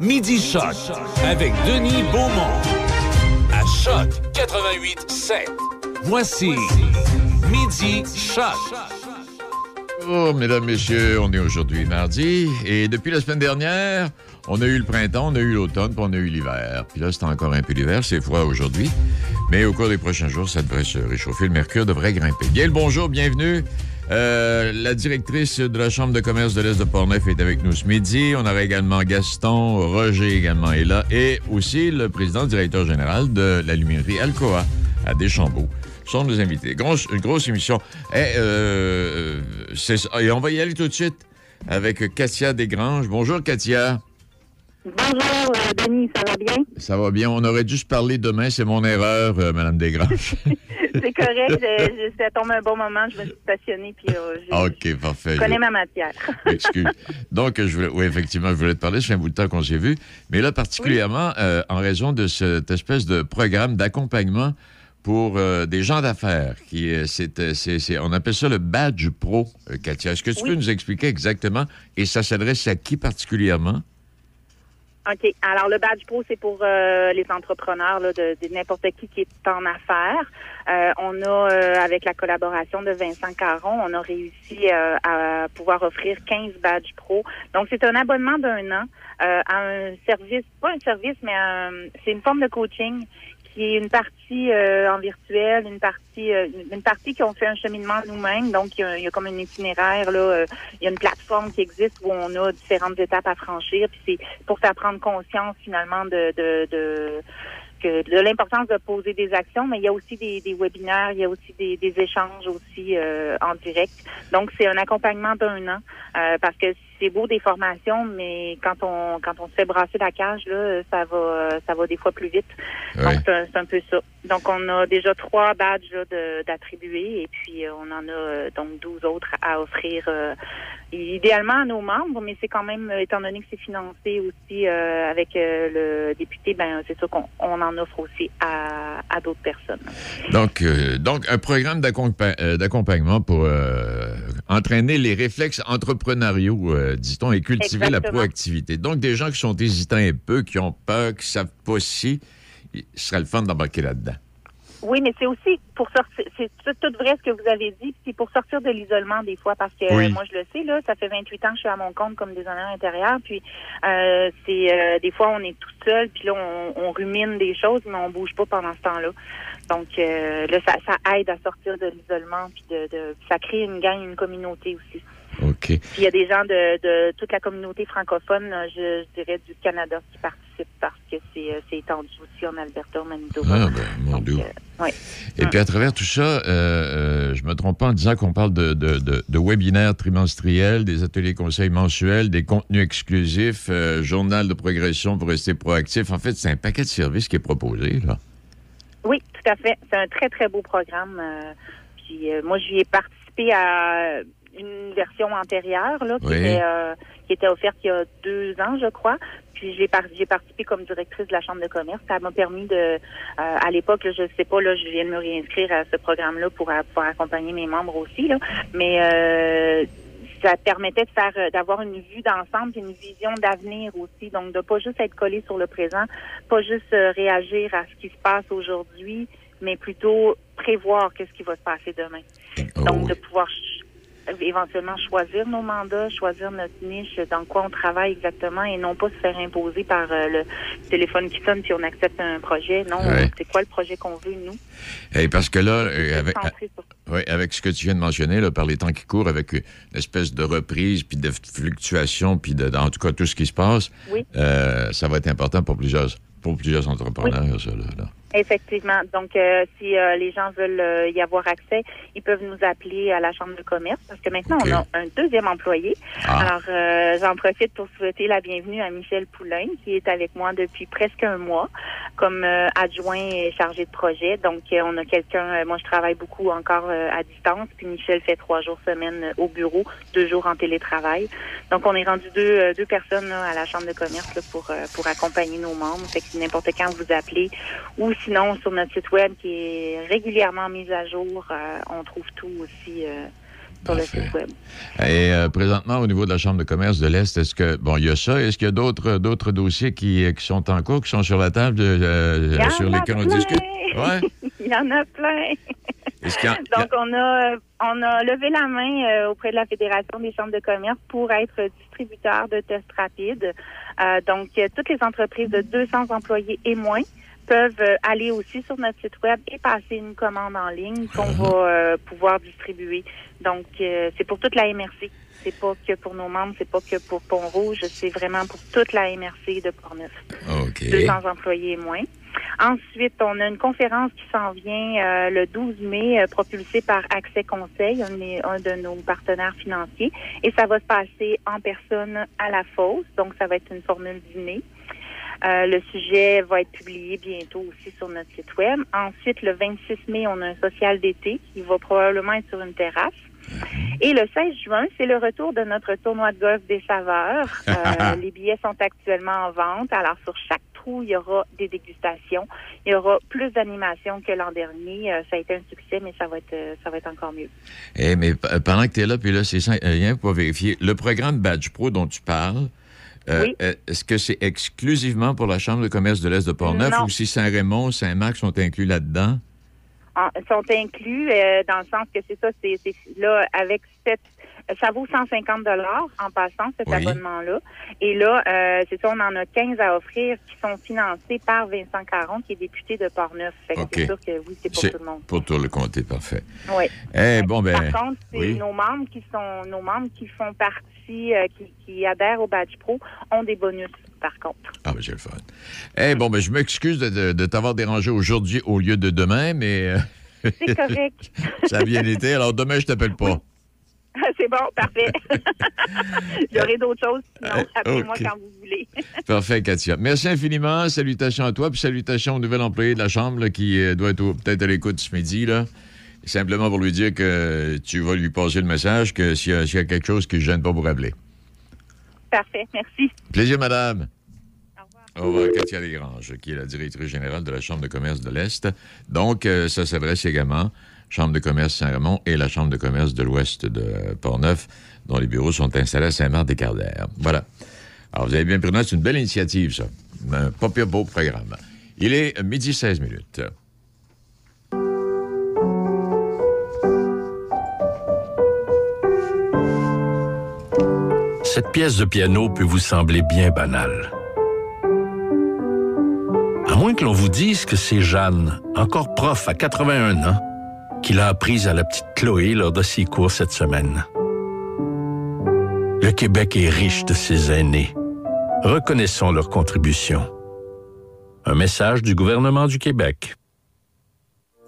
Midi Choc avec Denis Beaumont. À Choc 88 7. Voici Midi Choc. Oh, mesdames, messieurs, on est aujourd'hui mardi et depuis la semaine dernière, on a eu le printemps, on a eu l'automne, puis on a eu l'hiver. Puis là, c'est encore un peu l'hiver, c'est froid aujourd'hui. Mais au cours des prochains jours, ça devrait se réchauffer. Le mercure devrait grimper. Gail, bonjour, bienvenue. Euh, la directrice de la Chambre de commerce de l'Est de Portneuf est avec nous ce midi. On aura également Gaston, Roger également est là, et aussi le président directeur général de la luminerie Alcoa à Deschambault. sont nos invités. Grosse, une grosse émission. Et, euh, c'est ça. et on va y aller tout de suite avec Katia Desgranges. Bonjour, Katia. Bonjour, euh, Denis, ça va bien? Ça va bien. On aurait dû se parler demain. C'est mon erreur, euh, Madame Desgranges. C'est correct. ça tombe un bon moment. Je me suis stationnée. Puis, euh, j'ai- OK, parfait. je connais ma matière. Excuse. Donc, je voulais, oui, effectivement, je voulais te parler. Ça fait un bout de temps qu'on s'est vu. Mais là, particulièrement, euh, en raison de cette espèce de programme d'accompagnement pour euh, des gens d'affaires. qui c'est, On appelle ça le badge pro, Katia. Est-ce que tu Oui. peux nous expliquer exactement? Et ça s'adresse à qui particulièrement? OK. Alors, le badge pro, c'est pour euh, les entrepreneurs là, de, de n'importe qui qui est en affaires. Euh, on a, euh, avec la collaboration de Vincent Caron, on a réussi euh, à pouvoir offrir 15 badges pro. Donc, c'est un abonnement d'un an euh, à un service, pas un service, mais un- c'est une forme de coaching qui est une partie euh, en virtuel, une partie euh, une partie qui ont fait un cheminement nous-mêmes. Donc, il y, a, il y a comme un itinéraire, là, euh, il y a une plateforme qui existe où on a différentes étapes à franchir. Puis c'est pour faire prendre conscience finalement de, de, de que de l'importance de poser des actions, mais il y a aussi des, des webinaires, il y a aussi des, des échanges aussi euh, en direct. Donc c'est un accompagnement d'un an euh, parce que c'est beau des formations, mais quand on quand on se fait brasser la cage là, ça va ça va des fois plus vite. Donc c'est un, peu ça. Donc on a déjà trois badges d'attribuer et puis euh, on en a euh, donc 12 autres à offrir euh, idéalement à nos membres, mais c'est quand même, étant donné que c'est financé aussi euh, avec euh, le député, ben c'est sûr qu'on on en offre aussi à, à d'autres personnes. Donc, euh, donc un programme euh, d'accompagnement pour euh, entraîner les réflexes entrepreneuriaux, euh, dit-on, et cultiver la proactivité. Donc, des gens qui sont hésitants un peu, qui ont peur, qui savent pas si, ce serait le fun d'embarquer là-dedans. Oui, mais c'est aussi pour sortir, c'est tout, tout vrai ce que vous avez dit, puis c'est pour sortir de l'isolement des fois, parce que Oui. moi je le sais, là, ça fait 28 ans que je suis à mon compte comme designer intérieur, puis euh, c'est euh, des fois on est tout seul, puis là on, on rumine des choses, mais on bouge pas pendant ce temps-là. Donc euh, là, ça, ça aide à sortir de l'isolement, puis de, de ça crée une gang, une communauté aussi. OK. Puis il y a des gens de, de toute la communauté francophone, je, je dirais du Canada, qui participent parce que c'est euh, étendu aussi en Alberta, au Manitoba. Ah, ben, mon Dieu. euh, oui. Et puis, à travers tout ça, euh, euh, je me trompe pas en disant qu'on parle de, de, de, de webinaires trimestriels, des ateliers conseils mensuels, des contenus exclusifs, euh, journal de progression pour rester proactif. En fait, c'est un paquet de services qui est proposé, là. Oui, tout à fait. C'est un très, très beau programme. euh, puis euh, moi, j'y ai participé à une version antérieure là, qui, Oui. était, euh, qui était offerte il y a deux ans, je crois. Puis j'ai par- participé comme directrice de la Chambre de commerce. Ça m'a permis de, euh, à l'époque, je sais pas, là, je viens de me réinscrire à ce programme-là pour pouvoir accompagner mes membres aussi. Là. Mais euh, ça permettait de faire, euh, d'avoir une vue d'ensemble, une vision d'avenir aussi. Donc de pas juste être collé sur le présent, pas juste euh, réagir à ce qui se passe aujourd'hui, mais plutôt prévoir qu'est-ce qui va se passer demain. Oh, Donc, oui. de pouvoir éventuellement choisir nos mandats, choisir notre niche, dans quoi on travaille exactement et non pas se faire imposer par euh, le téléphone qui sonne puis on accepte un projet. Non, Ouais. c'est quoi le projet qu'on veut, nous? Et parce que là, euh, avec, sur- Oui, avec ce que tu viens de mentionner, là, par les temps qui courent, avec une espèce de reprise, puis de fluctuation, puis de, en tout cas tout ce qui se passe, Oui. euh, ça va être important pour plusieurs, pour plusieurs entrepreneurs, ça, là, là. Effectivement. Donc, euh, si euh, les gens veulent euh, y avoir accès, ils peuvent nous appeler à la Chambre de commerce parce que maintenant, on a un deuxième employé. Ah. Alors, euh, j'en profite pour souhaiter la bienvenue à Michel Poulain, qui est avec moi depuis presque un mois comme euh, adjoint et chargé de projet. Donc, euh, on a quelqu'un, euh, moi, je travaille beaucoup encore euh, à distance, puis Michel fait trois jours semaine au bureau, deux jours en télétravail. Donc, on est rendu deux, deux personnes là, à la Chambre de commerce là, pour, euh, pour accompagner nos membres. Fait que n'importe quand vous appelez ou sinon sur notre site web qui est régulièrement mis à jour, euh, on trouve tout aussi euh, sur le site web. Et euh, présentement, au niveau de la Chambre de commerce de l'Est, est-ce que, bon, il y a ça, est-ce qu'il y a d'autres, d'autres dossiers qui, qui, sont en cours, qui sont sur la table, sur lesquels on discute? Ouais. il y en a plein. Donc, on a, on a levé la main auprès de la Fédération des chambres de commerce pour être distributeur de tests rapides. Donc, toutes les entreprises de 200 employés et moins peuvent euh, aller aussi sur notre site web et passer une commande en ligne qu'on mhm. va pouvoir distribuer. Donc, c'est pour toute la MRC. C'est pas que pour nos membres, c'est pas que pour Pont-Rouge, c'est vraiment pour toute la MRC de Portneuf. OK. 200 employés et moins. Ensuite, on a une conférence qui s'en vient euh, le 12 mai, euh, propulsée par Accès Conseil, un, un, de nos partenaires financiers, et ça va se passer en personne à la fosse, donc ça va être une formule dîner. Euh, le sujet va être publié bientôt aussi sur notre site web. Ensuite, le 26 mai, on a un social d'été qui va probablement être sur une terrasse. Et le 16 juin, c'est le retour de notre tournoi de golf des saveurs. les billets sont actuellement en vente. Alors, sur chaque il y aura des dégustations. Il y aura plus d'animation que l'an dernier. Euh, ça a été un succès, mais ça va être, euh, ça va être encore mieux. Eh, mais pendant que tu es là, puis là, c'est rien pour vérifier. Le programme Badge Pro dont tu parles, euh, Est-ce que c'est exclusivement pour la Chambre de commerce de l'Est de Portneuf ou si Saint-Raymond, Saint-Marc sont inclus là-dedans? Ah, sont inclus dans le sens que c'est ça, c'est là, avec cette ça vaut 150 dollars en passant cet abonnement-là. Et là, euh, c'est ça, on en a 15 à offrir qui sont financés par Vincent Caron, qui est député de Portneuf. Fait c'est sûr que oui, c'est pour tout le monde. Pour tout le comté, parfait. Oui. Eh, bon, ben, Par contre, c'est nos membres qui sont nos membres qui font partie, euh, qui, qui, adhèrent au Badge Pro, ont des bonus. Par contre. Ah, ben, j'ai le fun. Eh, bon, ben, je m'excuse de, de, t'avoir dérangé aujourd'hui au lieu de demain, mais. Euh, c'est correct. ça a bien été. Alors, demain, je t'appelle pas. C'est bon, parfait. J'aurai d'autres choses, sinon euh, appelez-moi quand vous voulez. parfait, Katia. Merci infiniment. Salutations à toi, puis salutations au nouvel employé de la Chambre qui euh, doit être peut-être à l'écoute ce midi. Là. Simplement pour lui dire que tu vas lui passer le message que s'il y, a quelque chose qui ne gêne pas pour rappeler. Parfait, merci. Plaisir, madame. Au revoir. Au revoir, Katia Desgranges, qui est la directrice générale de la Chambre de commerce de l'Est. Donc, euh, ça s'adresse également Chambre de commerce Saint-Raymond et la Chambre de commerce de l'Ouest de Portneuf, dont les bureaux sont installés à Saint-Marc-des-Cardères. Voilà. Alors, vous avez bien pris note, c'est une belle initiative, ça. Un pas pire beau programme. Il est midi 16 minutes. Cette pièce de piano peut vous sembler bien banale. À moins que l'on vous dise que c'est Jeanne, encore prof à 81 ans, qu'il a apprise à la petite Chloé lors de ses cours cette semaine. Le Québec est riche de ses aînés. Reconnaissons leur contribution. Un message du gouvernement du Québec.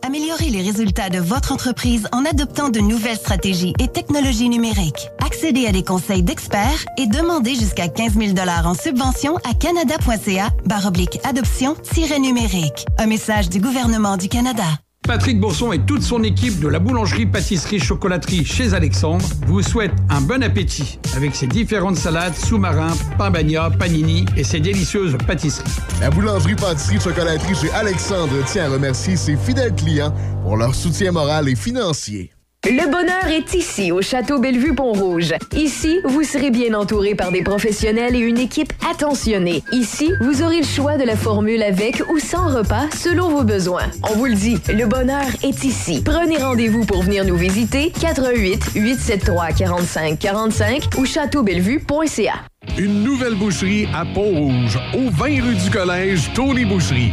Améliorez les résultats de votre entreprise en adoptant de nouvelles stratégies et technologies numériques. Accédez à des conseils d'experts et demandez jusqu'à 15 000 en subvention à canada.ca adoption-numérique. Un message du gouvernement du Canada. Patrick Bourson et toute son équipe de la boulangerie pâtisserie chocolaterie chez Alexandre vous souhaitent un bon appétit avec ses différentes salades, sous-marins, pain bagna, panini et ses délicieuses pâtisseries. La boulangerie pâtisserie chocolaterie chez Alexandre tient à remercier ses fidèles clients pour leur soutien moral et financier. Le bonheur est ici, au Château Bellevue-Pont-Rouge. Ici, vous serez bien entouré par des professionnels et une équipe attentionnée. Ici, vous aurez le choix de la formule avec ou sans repas selon vos besoins. On vous le dit, le bonheur est ici. Prenez rendez-vous pour venir nous visiter 88 873 45 45 ou châteaubellevue.ca. Une nouvelle boucherie à Pont-Rouge, au 20 rue du Collège, Tony Boucherie.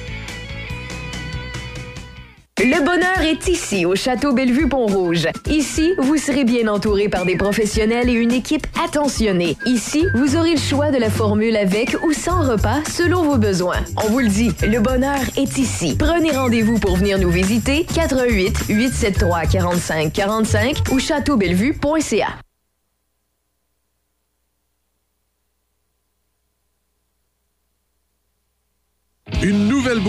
Le bonheur est ici, au Château Bellevue-Pont-Rouge. Ici, vous serez bien entouré par des professionnels et une équipe attentionnée. Ici, vous aurez le choix de la formule avec ou sans repas selon vos besoins. On vous le dit, le bonheur est ici. Prenez rendez-vous pour venir nous visiter 88 873 45 45 ou châteaubellevue.ca.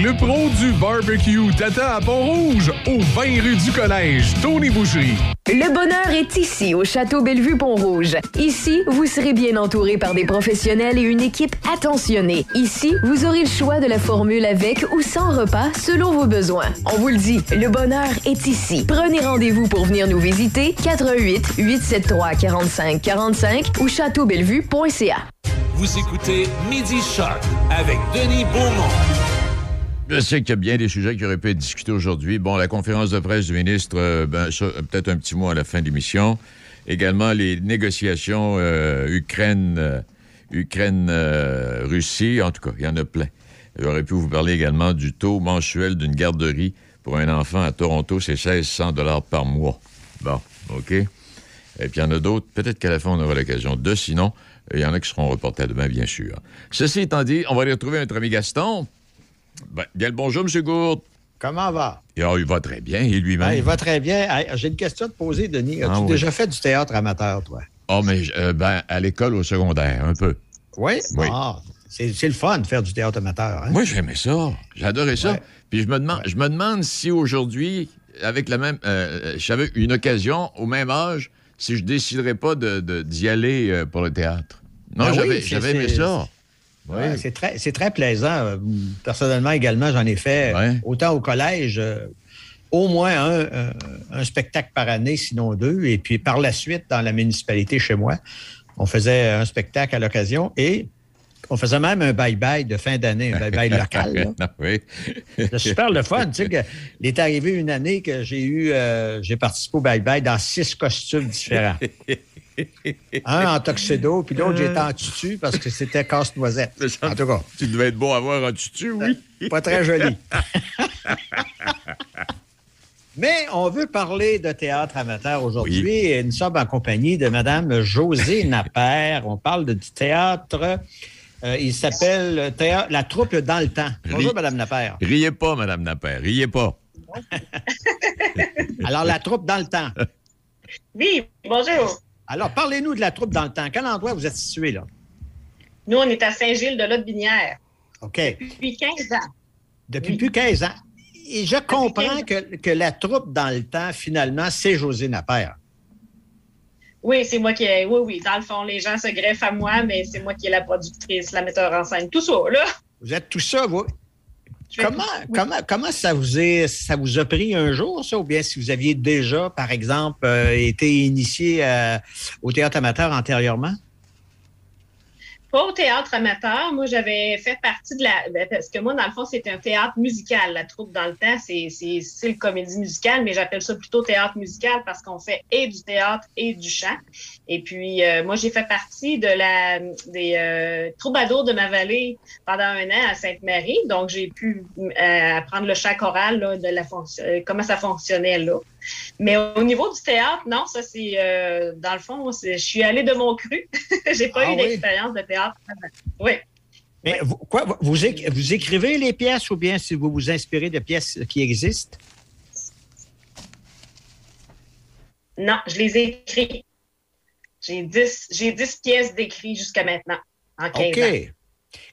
Le pro du barbecue Tata à Pont-Rouge, au 20 rue du Collège, Tony Boucherie. Le bonheur est ici, au Château Bellevue-Pont-Rouge. Ici, vous serez bien entouré par des professionnels et une équipe attentionnée. Ici, vous aurez le choix de la formule avec ou sans repas selon vos besoins. On vous le dit, le bonheur est ici. Prenez rendez-vous pour venir nous visiter 88 873 45 45 ou châteaubellevue.ca. Vous écoutez Midi Shark avec Denis Beaumont. Je sais qu'il y a bien des sujets qui auraient pu être discutés aujourd'hui. Bon, la conférence de presse du ministre, euh, ben, peut-être un petit mot à la fin de l'émission. Également, les négociations euh, Ukraine, euh, en tout cas, il y en a plein. J'aurais pu vous parler également du taux mensuel d'une garderie pour un enfant à Toronto, c'est 1600 dollars par mois. Bon, OK. Et puis, il y en a d'autres. Peut-être qu'à la fin, on aura l'occasion de. Sinon, il y en a qui seront reportés à demain, bien sûr. Ceci étant dit, on va aller retrouver notre ami Gaston. Ben, bien le bonjour, M. Gourde. Comment va? Ah, il va très bien, et lui-même? Ah, il va très bien. J'ai une question à te poser, Denis. As-tu Ah, oui. déjà fait du théâtre amateur, toi? Ah, mais euh, ben, à l'école, au secondaire, un peu. Oui? Oui. C'est le fun de faire du théâtre amateur. Hein? Moi, j'aimais ça. J'adorais ça. Ouais. Puis je me demande, je me demande si aujourd'hui, avec la même, euh, j'avais une occasion au même âge, si je déciderais pas de- de- d'y aller euh, pour le théâtre. Non, Ben j'avais aimé c'est- Ouais, c'est très, c'est très plaisant. Personnellement, également, j'en ai fait Ouais. autant au collège, euh, au moins un, euh, un spectacle par année, sinon deux. Et puis par la suite, dans la municipalité chez moi, on faisait un spectacle à l'occasion et on faisait même un bye-bye de fin d'année, un bye-bye local. là. Oui. Super le fun. Tu sais, que, il est arrivé une année que j'ai eu, euh, j'ai participé au bye-bye dans six costumes différents. Un en tuxedo, puis l'autre, j'étais en tutu parce que c'était casse-noisette. En tout cas, Tu devais être beau à voir en tutu, oui. pas très joli. Mais on veut parler de théâtre amateur aujourd'hui et nous sommes en compagnie de Mme Josée Napper. On parle de, du théâtre. euh, il s'appelle théâtre- La troupe dans le temps. Bonjour, Mme Napper. Riez pas, Madame Napper, riez pas. Alors, la troupe dans le temps. Oui, bonjour. Alors, parlez-nous de la troupe dans le temps. Quel endroit vous êtes situé, là? Nous, on est à Saint-Gilles de l'Aude-Binière OK. depuis 15 ans. Depuis plus 15 ans. Et je comprends que, que la troupe dans le temps, finalement, c'est José Napper. Oui, c'est moi qui ai. Oui, oui. Dans le fond, les gens se greffent à moi, mais c'est moi qui est la productrice, la metteur en scène. Tout ça, là. Vous êtes tout ça, vous. Comment, oui. comment, comment ça, vous est, ça vous a pris un jour, ça? Ou bien si vous aviez déjà, par exemple, euh, été initié euh, au théâtre amateur antérieurement? Pas au théâtre amateur. Moi, j'avais fait partie de la. ben, Parce que moi, dans le fond, c'est un théâtre musical. La troupe dans le temps, c'est le comédie musicale, mais j'appelle ça plutôt théâtre musical parce qu'on fait et du théâtre et du chant. Et puis, euh, moi, j'ai fait partie de la des euh, troubadours de ma vallée pendant un an à Sainte-Marie. Donc, j'ai pu euh, apprendre le chant choral, là, de la fonction- euh, comment ça fonctionnait là. Mais au niveau du théâtre, non, ça c'est euh, dans le fond, je suis allée de mon cru. j'ai pas Ah eu oui? d'expérience de théâtre. Oui. Mais vous, quoi, vous- vous, éc- vous écrivez les pièces ou bien si vous vous inspirez de pièces qui existent? Non, je les ai écrits. J'ai 10, j'ai 10 pièces d'écrits jusqu'à maintenant, en 15 OK. ans.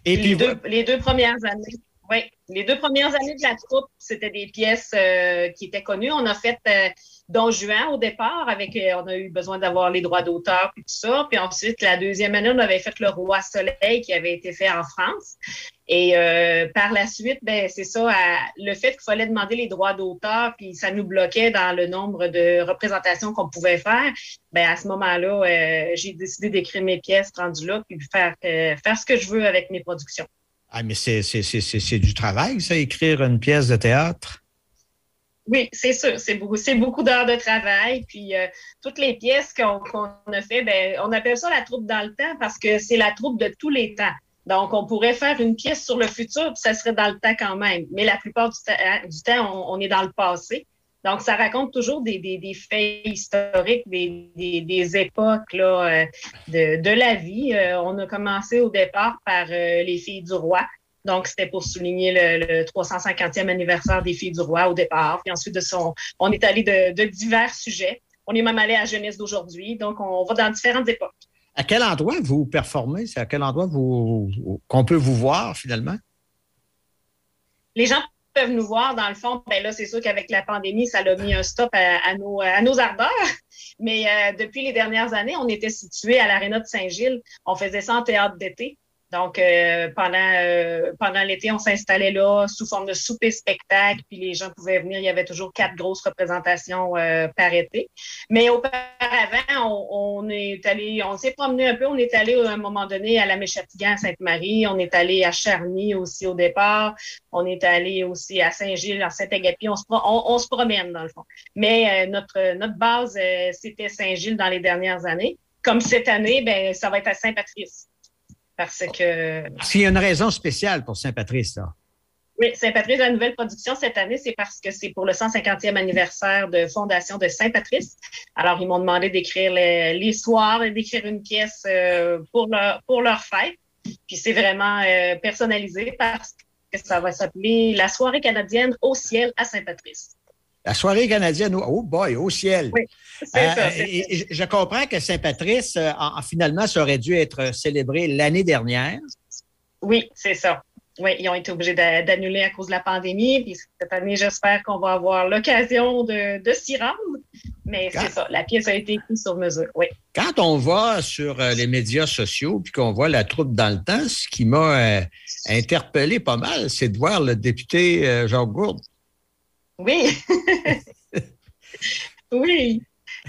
Et les, puis, deux, les deux premières années. Oui, les deux premières années de la troupe, c'était des pièces euh, qui étaient connues. On a fait euh, Don Juan au départ, avec euh, on a eu besoin d'avoir les droits d'auteur et tout ça. Puis ensuite, la deuxième année, on avait fait Le Roi Soleil qui avait été fait en France. Et par la suite, ben c'est ça, le fait qu'il fallait demander les droits d'auteur, puis ça nous bloquait dans le nombre de représentations qu'on pouvait faire. Ben à ce moment-là, j'ai décidé d'écrire mes pièces rendues là, puis faire faire ce que je veux avec mes productions. Ah, mais c'est du travail, ça, écrire une pièce de théâtre? Oui, c'est sûr. C'est beaucoup, beaucoup d'heures de travail. Puis euh, toutes les pièces qu'on a fait, ben, on appelle ça la troupe dans le temps parce que c'est la troupe de tous les temps. Donc, on pourrait faire une pièce sur le futur, puis ça serait dans le temps quand même. Mais la plupart du, temps, on, est dans le passé. Donc, ça raconte toujours des, faits historiques, des, époques là, euh, de, la vie. Euh, on a commencé au départ par euh, les filles du roi. Donc, c'était pour souligner le, 350e anniversaire des filles du roi au départ. Puis ensuite de son, on est allé de, divers sujets. On est même allé à jeunesse d'aujourd'hui. Donc, on va dans différentes époques. À quel endroit vous performez? C'est à quel endroit vous, qu'on peut vous voir finalement? Les gens peuvent nous voir, dans le fond, ben là, c'est sûr qu'avec la pandémie, ça a mis un stop à, nos, à nos ardeurs. Mais euh, depuis les dernières années, on était situé à l'Arena de Saint-Gilles. On faisait ça en théâtre d'été. Donc, euh, pendant, euh, pendant l'été, on s'installait là sous forme de souper spectacle, puis les gens pouvaient venir. Il y avait toujours quatre grosses représentations euh, par été. Mais auparavant, on, est allé, on s'est promené un peu. On est allé à un moment donné à la Méchatigan, à Sainte-Marie. On est allé à Charny aussi au départ. On est allé aussi à Saint-Gilles, à Saint-Agapi. On se, on, se promène, dans le fond. Mais notre, notre base, c'était Saint-Gilles dans les dernières années. Comme cette année, ben, ça va être à Saint-Patrice. Parce que. S'il y a une raison spéciale pour Saint-Patrice, là. Oui, Saint-Patrice, la nouvelle production cette année, c'est parce que c'est pour le 150e anniversaire de fondation de Saint-Patrice. Alors, ils m'ont demandé d'écrire l'histoire et d'écrire une pièce euh, pour, leur, pour leur fête. Puis c'est vraiment euh, personnalisé parce que ça va s'appeler La soirée canadienne au ciel à Saint-Patrice. La soirée canadienne, oh boy, au ciel. Oui, euh, ça. je comprends que Saint-Patrice, euh, finalement, ça aurait dû être célébré l'année dernière. Oui, c'est ça. Oui, ils ont été obligés d'annuler à cause de la pandémie. Puis cette année, j'espère qu'on va avoir l'occasion de, s'y rendre. Mais c'est ça, la pièce a été écrite sur mesure, oui. Quand on va sur euh, les médias sociaux puis qu'on voit la troupe dans le temps, ce qui m'a interpellé pas mal, c'est de voir le député Jean Gourde oui. oui.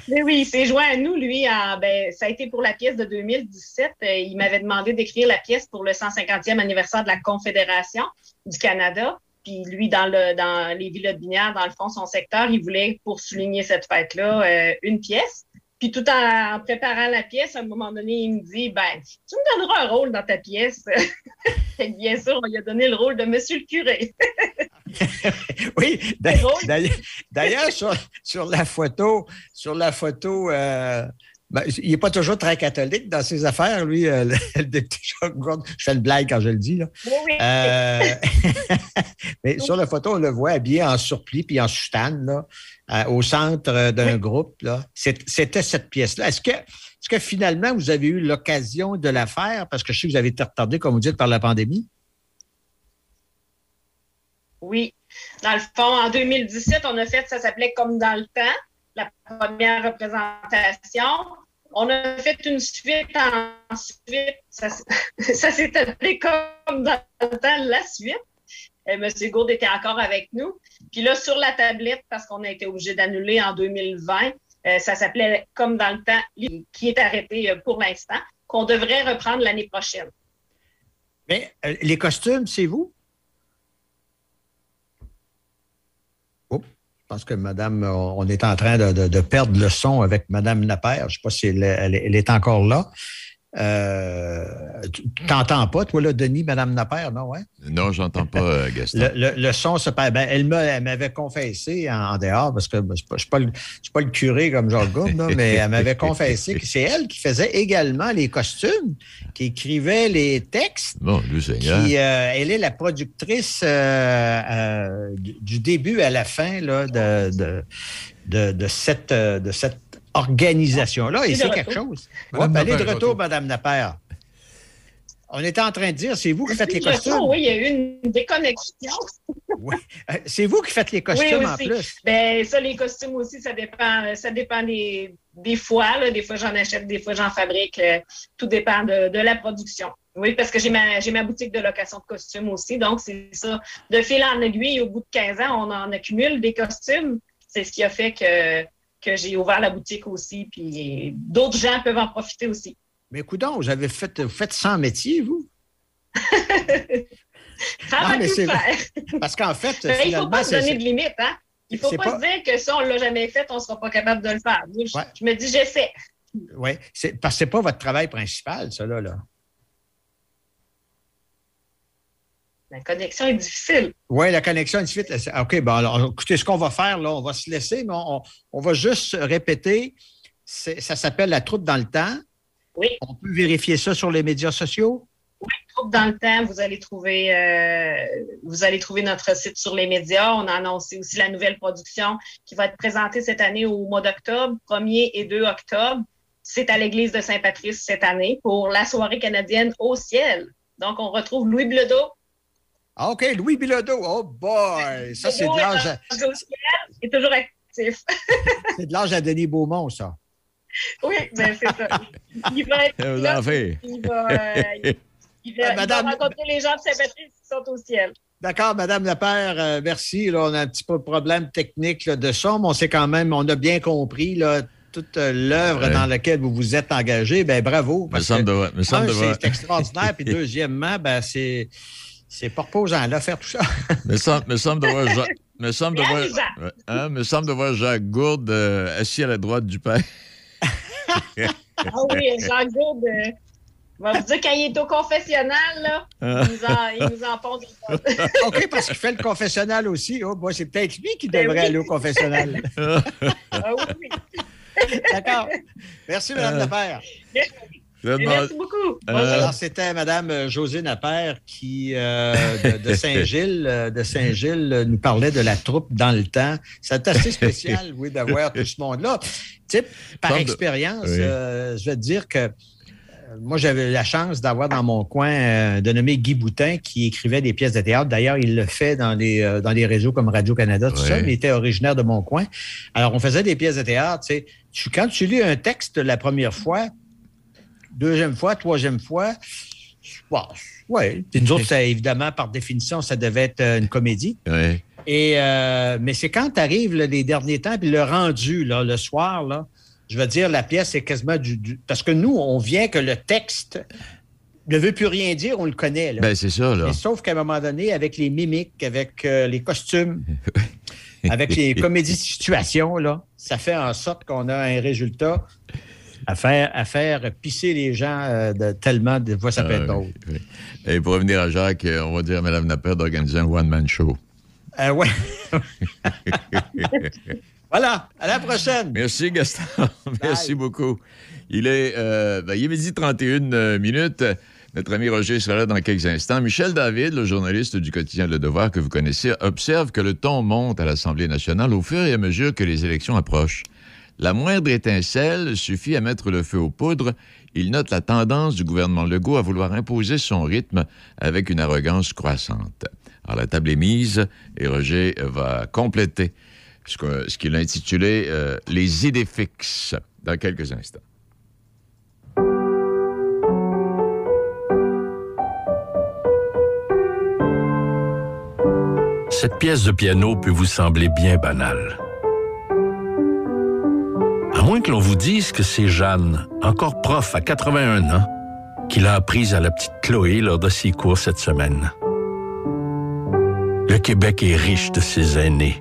Oui, il s'est joint à nous, lui. ben, ça a été pour la pièce de 2017. Euh, il m'avait demandé d'écrire la pièce pour le 150e anniversaire de la Confédération du Canada. Puis lui, dans, le, dans les villes de Binière, dans le fond, son secteur, il voulait, pour souligner cette fête-là, euh, une pièce. Puis tout en, préparant la pièce, à un moment donné, il me dit Ben, tu me donneras un rôle dans ta pièce. bien sûr, on lui a donné le rôle de Monsieur le curé. oui, d'ailleurs, sur, la photo, sur la photo, euh, ben, il n'est pas toujours très catholique dans ses affaires, lui, euh, le, député Je fais une blague quand je le dis. Là. Oui, euh, mais sur la photo, on le voit habillé en surplis puis en soutane, là. Euh, au centre d'un groupe. C'était cette pièce-là. Est-ce que, est que finalement, vous avez eu l'occasion de la faire? Parce que je sais que vous avez été retardé, comme vous dites, par la pandémie. Oui. Dans le fond, en 2017, on a fait, ça s'appelait Comme dans le temps, la première représentation. On a fait une suite ensuite, ça, ça s'est appelé Comme dans le temps, la suite. M. Gourde était encore avec nous. Puis là, sur la tablette, parce qu'on a été obligé d'annuler en 2020, euh, ça s'appelait Comme dans le temps, qui est arrêté euh, pour l'instant, qu'on devrait reprendre l'année prochaine. Mais euh, les costumes, c'est vous? je pense que Madame, on est en train de, perdre le son avec Madame Lapère. Je ne sais pas si elle, est encore là. Euh, tu t'entends pas, toi, là, Denis, Madame Napper, non, ouais? Non, j'entends pas, euh, Gaston. Le, son se perd. Ben, elle m'avait confessé en, dehors, parce que ben, je ne suis, pas le curé comme Jean Gourde, mais elle m'avait confessé que c'est elle qui faisait également les costumes, qui écrivait les textes. Bon, lui, qui, euh, Elle est la productrice du, début à la fin là, de, de, de, cette, de cette organisation-là. Et c'est quelque chose. Ouais, ben, allez de retour, Mme Napper. On était en train de dire, c'est vous qui faites les costumes. Oui, il y a eu une déconnexion. Euh, C'est vous qui faites les costumes oui, en plus. Ben, ça, les costumes aussi, ça dépend, ça dépend des, des fois. là. Des fois, j'en achète, des fois, j'en fabrique. euh, tout dépend de, de la production. Oui, parce que j'ai ma, j'ai ma boutique de location de costumes aussi. Donc, c'est ça. De fil en aiguille, au bout de 15 ans, on en accumule des costumes. C'est ce qui a fait que, que j'ai ouvert la boutique aussi. Puis d'autres gens peuvent en profiter aussi. Mais coudonc, vous avez fait, vous faites 100 métiers, vous? Va mais c'est-. Parce qu'en fait, Mais il ne faut pas se donner de limite, hein? Il ne faut pas, pas- se dire que ça, on ne l'a jamais fait, on ne sera pas capable de le faire. Je, Ouais. je me dis, j'essaie. Oui, parce que c'est pas votre travail principal, ça, là. là. La connexion est difficile. Oui, la connexion est suite. OK, bon, alors, écoutez, ce qu'on va faire, là, on va se laisser, mais on, on va juste répéter. Ça s'appelle la troupe dans le temps. Oui. On peut vérifier ça sur les médias sociaux? Troupe dans le temps, vous allez trouver euh, vous allez trouver notre site sur les médias. On a annoncé aussi la nouvelle production qui va être présentée cette année au mois d'octobre, 1er et 2 octobre. C'est à l'église de Saint-Patrice cette année pour la soirée canadienne au ciel. Donc, on retrouve Louis Bledo. Ah, OK, Louis Bilodeau. Oh boy! Ça, c'est de l'âge à, est toujours actif. c'est de l'âge à Denis Beaumont, ça. oui, ben c'est ça. Il va être Vous là, en il va, euh, il- il va- Euh, il va madame- rencontrer les gens de Saint-Patrice qui sont au ciel. D'accord, Madame Lapère, euh, merci. Là, on a un petit peu de problème technique là, de son, mais on sait quand même, on a bien compris là, toute euh, l'œuvre Ouais. dans laquelle vous vous êtes engagé. Ben bravo. Me parce semble que, devoir- me semble un, devoir- c'est extraordinaire, puis deuxièmement, ben c'est c'est pas reposant là faire tout ça. Me semble, me semble de voir Jacques. Me semble de voir, hein, me semble de voir Jacques Gourde euh, assis à la droite du père. Ah oui, Jean Gourde, euh, on va vous dire, quand il est au confessionnal, là, Ah. il nous en, il nous en pond des bonnes. OK, parce qu'il fait le confessionnal aussi. Oh, c'est peut-être lui qui Ben devrait oui. aller au confessionnal. Ah oui. D'accord. Merci, Madame Euh, Lapère. Demander- Merci beaucoup. Euh, Alors, c'était Madame euh, José Napère qui, euh, de, de Saint-Gilles, de Saint-Gilles, nous parlait de la troupe dans le temps. C'est assez spécial, oui, d'avoir tout ce monde-là. Tu sais, par expérience, Oui. euh, je vais te dire que moi, j'avais la chance d'avoir dans mon coin euh, de nommer Guy Boutin qui écrivait des pièces de théâtre. D'ailleurs, il le fait dans les, euh, dans les réseaux comme Radio-Canada, tout ça, mais il était originaire de mon coin. Alors, on faisait des pièces de théâtre. Tu sais, Tu- quand tu lis un texte la première fois, deuxième fois, troisième fois. Puis nous autres, ça, évidemment, par définition, ça devait être euh, une comédie. Et, euh, mais c'est quand tu arrives les derniers temps, puis le rendu, là, le soir, là, je veux dire, la pièce est quasiment du, du- Parce que nous, on vient que le texte ne veut plus rien dire, on le connaît. Là. Ben, c'est ça, là. Sauf qu'à un moment donné, avec les mimiques, avec euh, les costumes, avec les comédies de situation, là, ça fait en sorte qu'on a un résultat à faire, à faire pisser les gens euh, de, tellement de fois ça peut être Ah, drôle. oui, oui. Et pour revenir à Jacques, euh, on va dire à Mme Napper d'organiser un one-man show. Euh, ouais. voilà, à la prochaine. Merci, Gaston. Merci beaucoup. Il est, euh, ben, il est midi 31 euh, minutes. Notre ami Roger sera là dans quelques instants. Michel David, le journaliste du quotidien Le Devoir que vous connaissez, observe que le ton monte à l'Assemblée nationale au fur et à mesure que les élections approchent. La moindre étincelle suffit à mettre le feu aux poudres. Il note la tendance du gouvernement Legault à vouloir imposer son rythme avec une arrogance croissante. Alors, la table est mise et Roger va compléter ce qu'il a intitulé euh, Les idées fixes dans quelques instants. Cette pièce de piano peut vous sembler bien banale. À moins que l'on vous dise que c'est Jeanne, encore prof à 81 ans, qui l'a apprise à la petite Chloé lors de ses cours cette semaine. Le Québec est riche de ses aînés.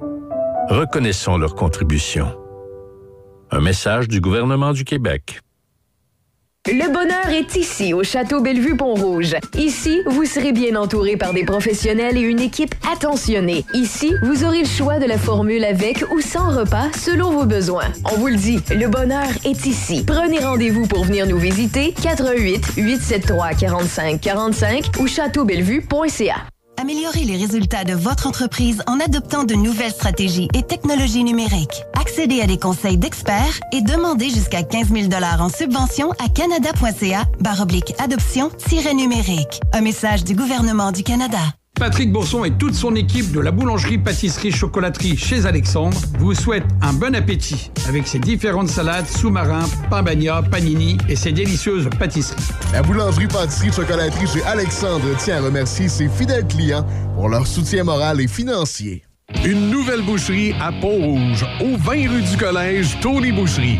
Reconnaissons leur contribution. Un message du gouvernement du Québec. Le bonheur est ici, au Château Bellevue-Pont-Rouge. Ici, vous serez bien entouré par des professionnels et une équipe attentionnée. Ici, vous aurez le choix de la formule avec ou sans repas selon vos besoins. On vous le dit, le bonheur est ici. Prenez rendez-vous pour venir nous visiter 88 873 45 45 ou châteaubellevue.ca. Améliorez les résultats de votre entreprise en adoptant de nouvelles stratégies et technologies numériques. Accédez à des conseils d'experts et demandez jusqu'à 15 000 en subvention à canada.ca baroblique adoption-numérique. Un message du gouvernement du Canada. Patrick Bourson et toute son équipe de la boulangerie-pâtisserie-chocolaterie chez Alexandre vous souhaitent un bon appétit avec ses différentes salades, sous-marins, pain bagna, panini et ses délicieuses pâtisseries. La boulangerie-pâtisserie-chocolaterie chez Alexandre tient à remercier ses fidèles clients pour leur soutien moral et financier. Une nouvelle boucherie à Pont-Rouge, au 20 rue du Collège, Tony Boucherie.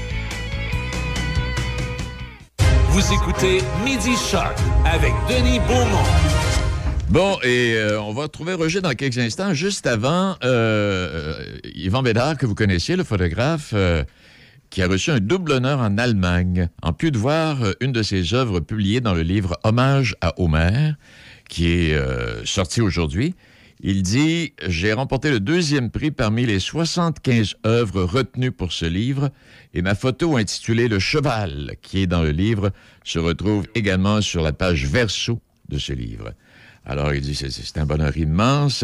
Vous écoutez Midi Shark avec Denis Beaumont. Bon, et euh, on va retrouver Roger dans quelques instants. Juste avant, euh, euh, Yvan Bédard, que vous connaissiez, le photographe, qui a reçu un double honneur en Allemagne, en plus de voir une de ses œuvres publiées dans le livre Hommage à Homer, qui est sorti aujourd'hui. Il dit J'ai remporté le deuxième prix parmi les 75 œuvres retenues pour ce livre et ma photo intitulée Le cheval, qui est dans le livre, se retrouve également sur la page verso de ce livre. Alors, il dit c'est- un bonheur immense.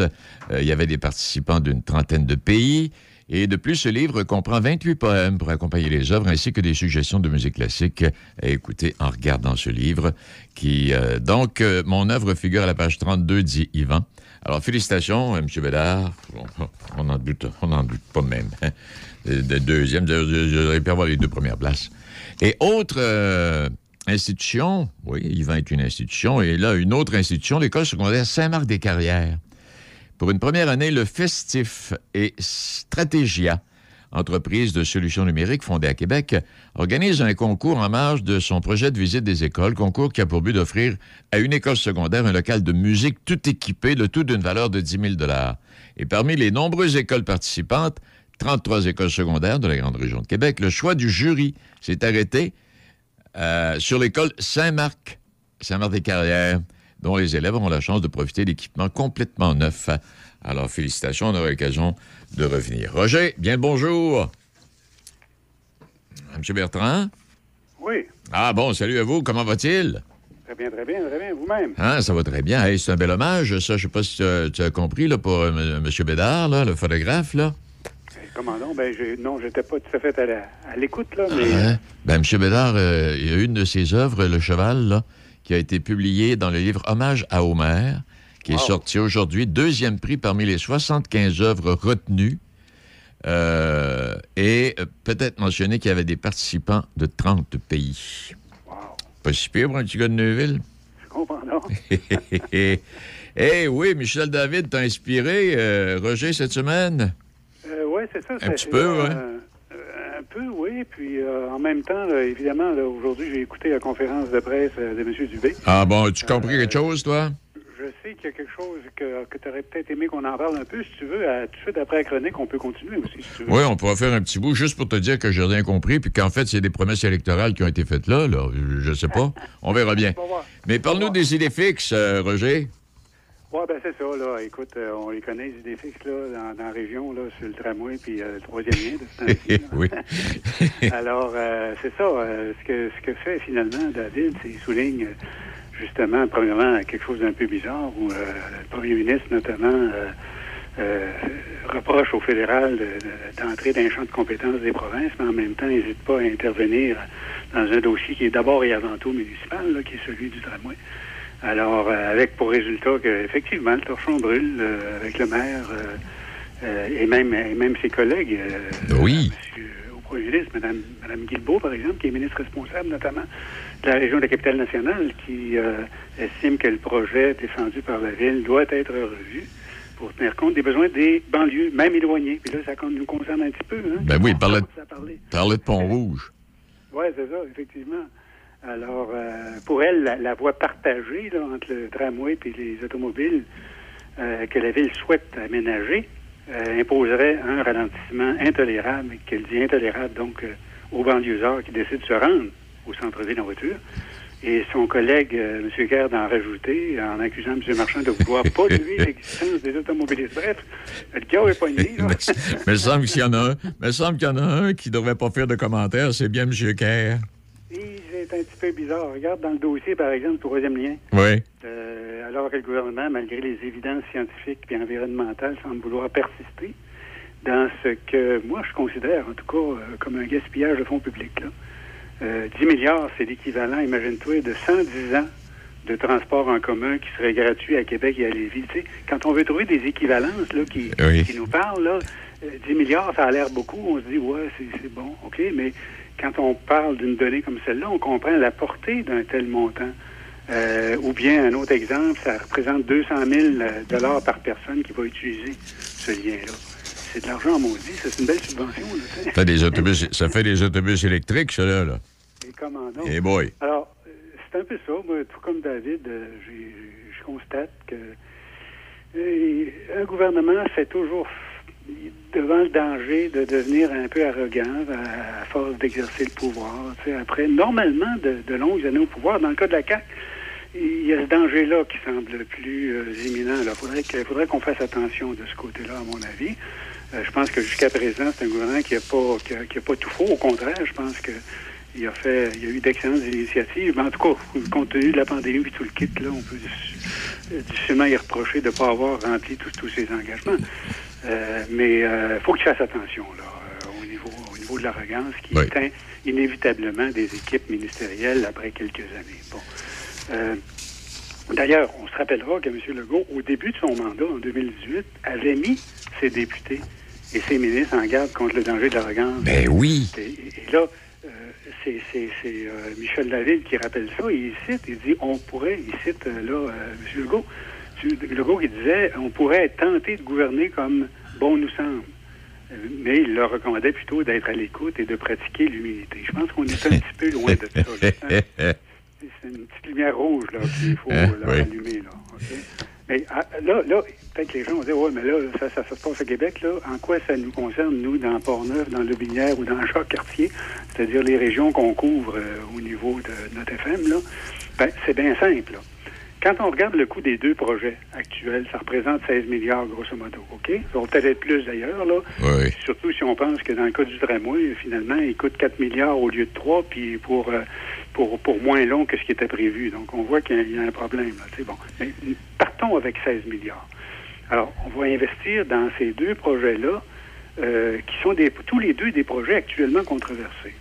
Euh, il y avait des participants d'une trentaine de pays. Et de plus, ce livre comprend 28 poèmes pour accompagner les œuvres ainsi que des suggestions de musique classique à écouter en regardant ce livre. Qui, euh, donc, euh, mon œuvre figure à la page 32, dit Yvan. Alors, félicitations, M. Bédard. On n'en doute, doute pas même. De de deuxième, j'aurais pu avoir les deux premières places. Et autre euh, institution, oui, Yvan est une institution, et là, une autre institution, l'école secondaire Saint-Marc-des-Carrières. Pour une première année, le Festif et Stratégia, entreprise de solutions numériques fondée à Québec, organise un concours en marge de son projet de visite des écoles, concours qui a pour but d'offrir à une école secondaire un local de musique tout équipé, le tout d'une valeur de 10 000 Et parmi les nombreuses écoles participantes, 33 écoles secondaires de la grande région de Québec, le choix du jury s'est arrêté euh, sur l'école Saint-Marc, Saint-Marc-des-Carrières, dont les élèves auront la chance de profiter d'équipements complètement neufs. Alors, félicitations, on aura l'occasion de revenir. Roger, bien le bonjour. M. Bertrand? Oui, Ah bon, salut à vous, comment va-t-il? très bien, très bien, très bien. Vous-même? Hein, ça va très bien. Hey, c'est un bel hommage, ça, je sais pas si tu as, tu as compris, là, pour euh, M. Bédard, là, le photographe, là. Comment non? Ben, j'ai- non, j'étais pas tout à fait à l'écoute, là, mais. Hein? Ben, M. Bédard, euh, il y a une de ses œuvres, Le Cheval, là, qui a été publiée dans le livre Hommage à Homer, qui est Wow. sorti aujourd'hui, deuxième prix parmi les 75 œuvres retenues. Euh, et euh, peut-être mentionner qu'il y avait des participants de 30 pays. Pas si pire pour un petit gars de Neuville. Je comprends, non? Eh oui, Michel David t'a inspiré, euh, Roger, cette semaine? Euh, oui, c'est ça. Un petit peu, euh, euh, un peu, oui. Puis en même temps, là, évidemment, aujourd'hui, j'ai écouté la conférence de presse de M. Dubé. Ah bon, as-tu compris quelque chose, toi? Je sais qu'il y a quelque chose que, que tu aurais peut-être aimé qu'on en parle un peu. Si tu veux, à- tout de suite après la chronique, on peut continuer aussi, si tu veux. Oui, on pourra faire un petit bout juste pour te dire que j'ai rien compris, puis qu'en fait, c'est des promesses électorales qui ont été faites là, là. Je- sais pas. On verra bien. Mais parle-nous des idées fixes, euh, Roger. Oui, ben c'est ça, là. Écoute, euh, on les connaît, les idées fixes, là, dans, dans la région, là, sur le tramway, puis euh, le troisième lien de ce oui. Alors, euh, c'est ça. ce, que, ce que fait finalement David, c'est qu'il souligne justement, premièrement, quelque chose d'un peu bizarre où euh, le premier ministre, notamment, euh, euh, reproche au fédéral de- de- d'entrer dans un champ de compétences des provinces, mais en même temps, n'hésite pas à intervenir dans un dossier qui est d'abord et avant tout municipal, là, qui est celui du tramway. Alors, avec pour résultat que effectivement le torchon brûle avec le maire et même et même ses collègues. Oui. au premier ministre, Mme, Madame Guilbeault, par exemple, qui est ministre responsable notamment de la région de la capitale nationale, qui euh, estime que le projet défendu par la ville doit être revu pour tenir compte des besoins des banlieues, même éloignées. Puis là, ça nous concerne un petit peu. Hein, ben oui, parlait, de Pont-Rouge. Oui, c'est ça, effectivement. Alors, euh, pour elle, la, voie partagée là, entre le tramway et les automobiles euh, que la ville souhaite aménager euh, imposerait un ralentissement intolérable, qu'elle dit intolérable donc aux banlieusards qui décident de se rendre au centre-ville en voiture. Et son collègue, M. Kerr, d'en rajouter en accusant M. Marchand de vouloir polluer l'existence des automobilistes. Bref, le gars est poigné. Là. mais, il semble qu'il y en a un. Mais semble qu'il y en a un qui ne devrait pas faire de commentaires. C'est bien M. Kerr. C'est un petit peu bizarre. Regarde dans le dossier, par exemple, le troisième lien. Oui. Euh, alors que le gouvernement, malgré les évidences scientifiques et environnementales, semble vouloir persister dans ce que moi je considère, en tout cas, euh, comme un gaspillage de fonds publics. Là. 10 euh, milliards, c'est l'équivalent, imagine-toi, de 110 ans de transport en commun qui serait gratuit à Québec et à Lévis. Tu sais, quand on veut trouver des équivalences là, qui, qui nous parlent, là, 10 milliards, ça a l'air beaucoup. On se dit, ouais, c'est bon, OK, mais quand on parle d'une donnée comme celle-là, on comprend la portée d'un tel montant. Euh, ou bien, un autre exemple, ça représente 200 000 dollars par personne qui va utiliser ce lien-là. C'est de l'argent maudit, c'est une belle subvention. ça, fait des autobus, ça fait des autobus électriques, ça, là. Et comment donc? Et boy. Alors, euh, c'est un peu ça. Moi, tout comme David, euh, je constate que un gouvernement fait toujours devant le danger de devenir un peu arrogant à, force d'exercer le pouvoir. Après, normalement, de, longues années au pouvoir, dans le cas de la CAQ, il y a ce danger-là qui semble le plus euh, imminent. Il faudrait qu'on fasse attention de ce côté-là, à mon avis. Euh, je pense que jusqu'à présent, c'est un gouvernement qui n'a pas, qui a, pas tout faux. Au contraire, je pense que il a fait, il y a eu d'excellentes initiatives. Mais en tout cas, compte tenu de la pandémie et tout le kit, là, on peut difficilement y reprocher de ne pas avoir rempli tous, tous ces engagements. Euh, mais il euh, faut que tu fasses attention là, euh, au, niveau, au niveau de l'arrogance qui éteint inévitablement des équipes ministérielles après quelques années. Bon. D'ailleurs, on se rappellera que M. Legault, au début de son mandat, en 2018, avait mis ses députés et ses ministres en garde contre le danger de l'arrogance. Ben oui. Et, là, c'est Michel David qui rappelle ça. il cite, il dit, on pourrait, il cite là M. Legault, Legault qui disait on pourrait être tenté de gouverner comme bon nous semble. Mais il leur recommandait plutôt d'être à l'écoute et de pratiquer l'humilité. Je pense qu'on est un petit peu loin de ça. C'est une petite lumière rouge là qu'il faut hein? allumer. Là, Mais ah, là, là peut-être que les gens vont dire, ouais, mais là, ça, ça, se passe au Québec, là. En quoi ça nous concerne, nous, dans Port-Neuf, dans Le Binière ou dans Jacques-Cartier, c'est-à-dire les régions qu'on couvre euh, au niveau de notre FM, là? Ben, c'est bien simple, là. Quand on regarde le coût des deux projets actuels, ça représente 16 milliards grosso modo, OK? Ça va peut-être être plus d'ailleurs, là. Oui. Surtout si on pense que dans le cas du tramway, finalement, il coûte 4 milliards au lieu de 3, puis pour, euh, pour, pour moins long que ce qui était prévu. Donc, on voit qu'il y, a un problème, là. bon. Mais partons avec 16 milliards. Alors, on va investir dans ces deux projets-là, euh, qui sont des, tous les deux des projets actuellement controversés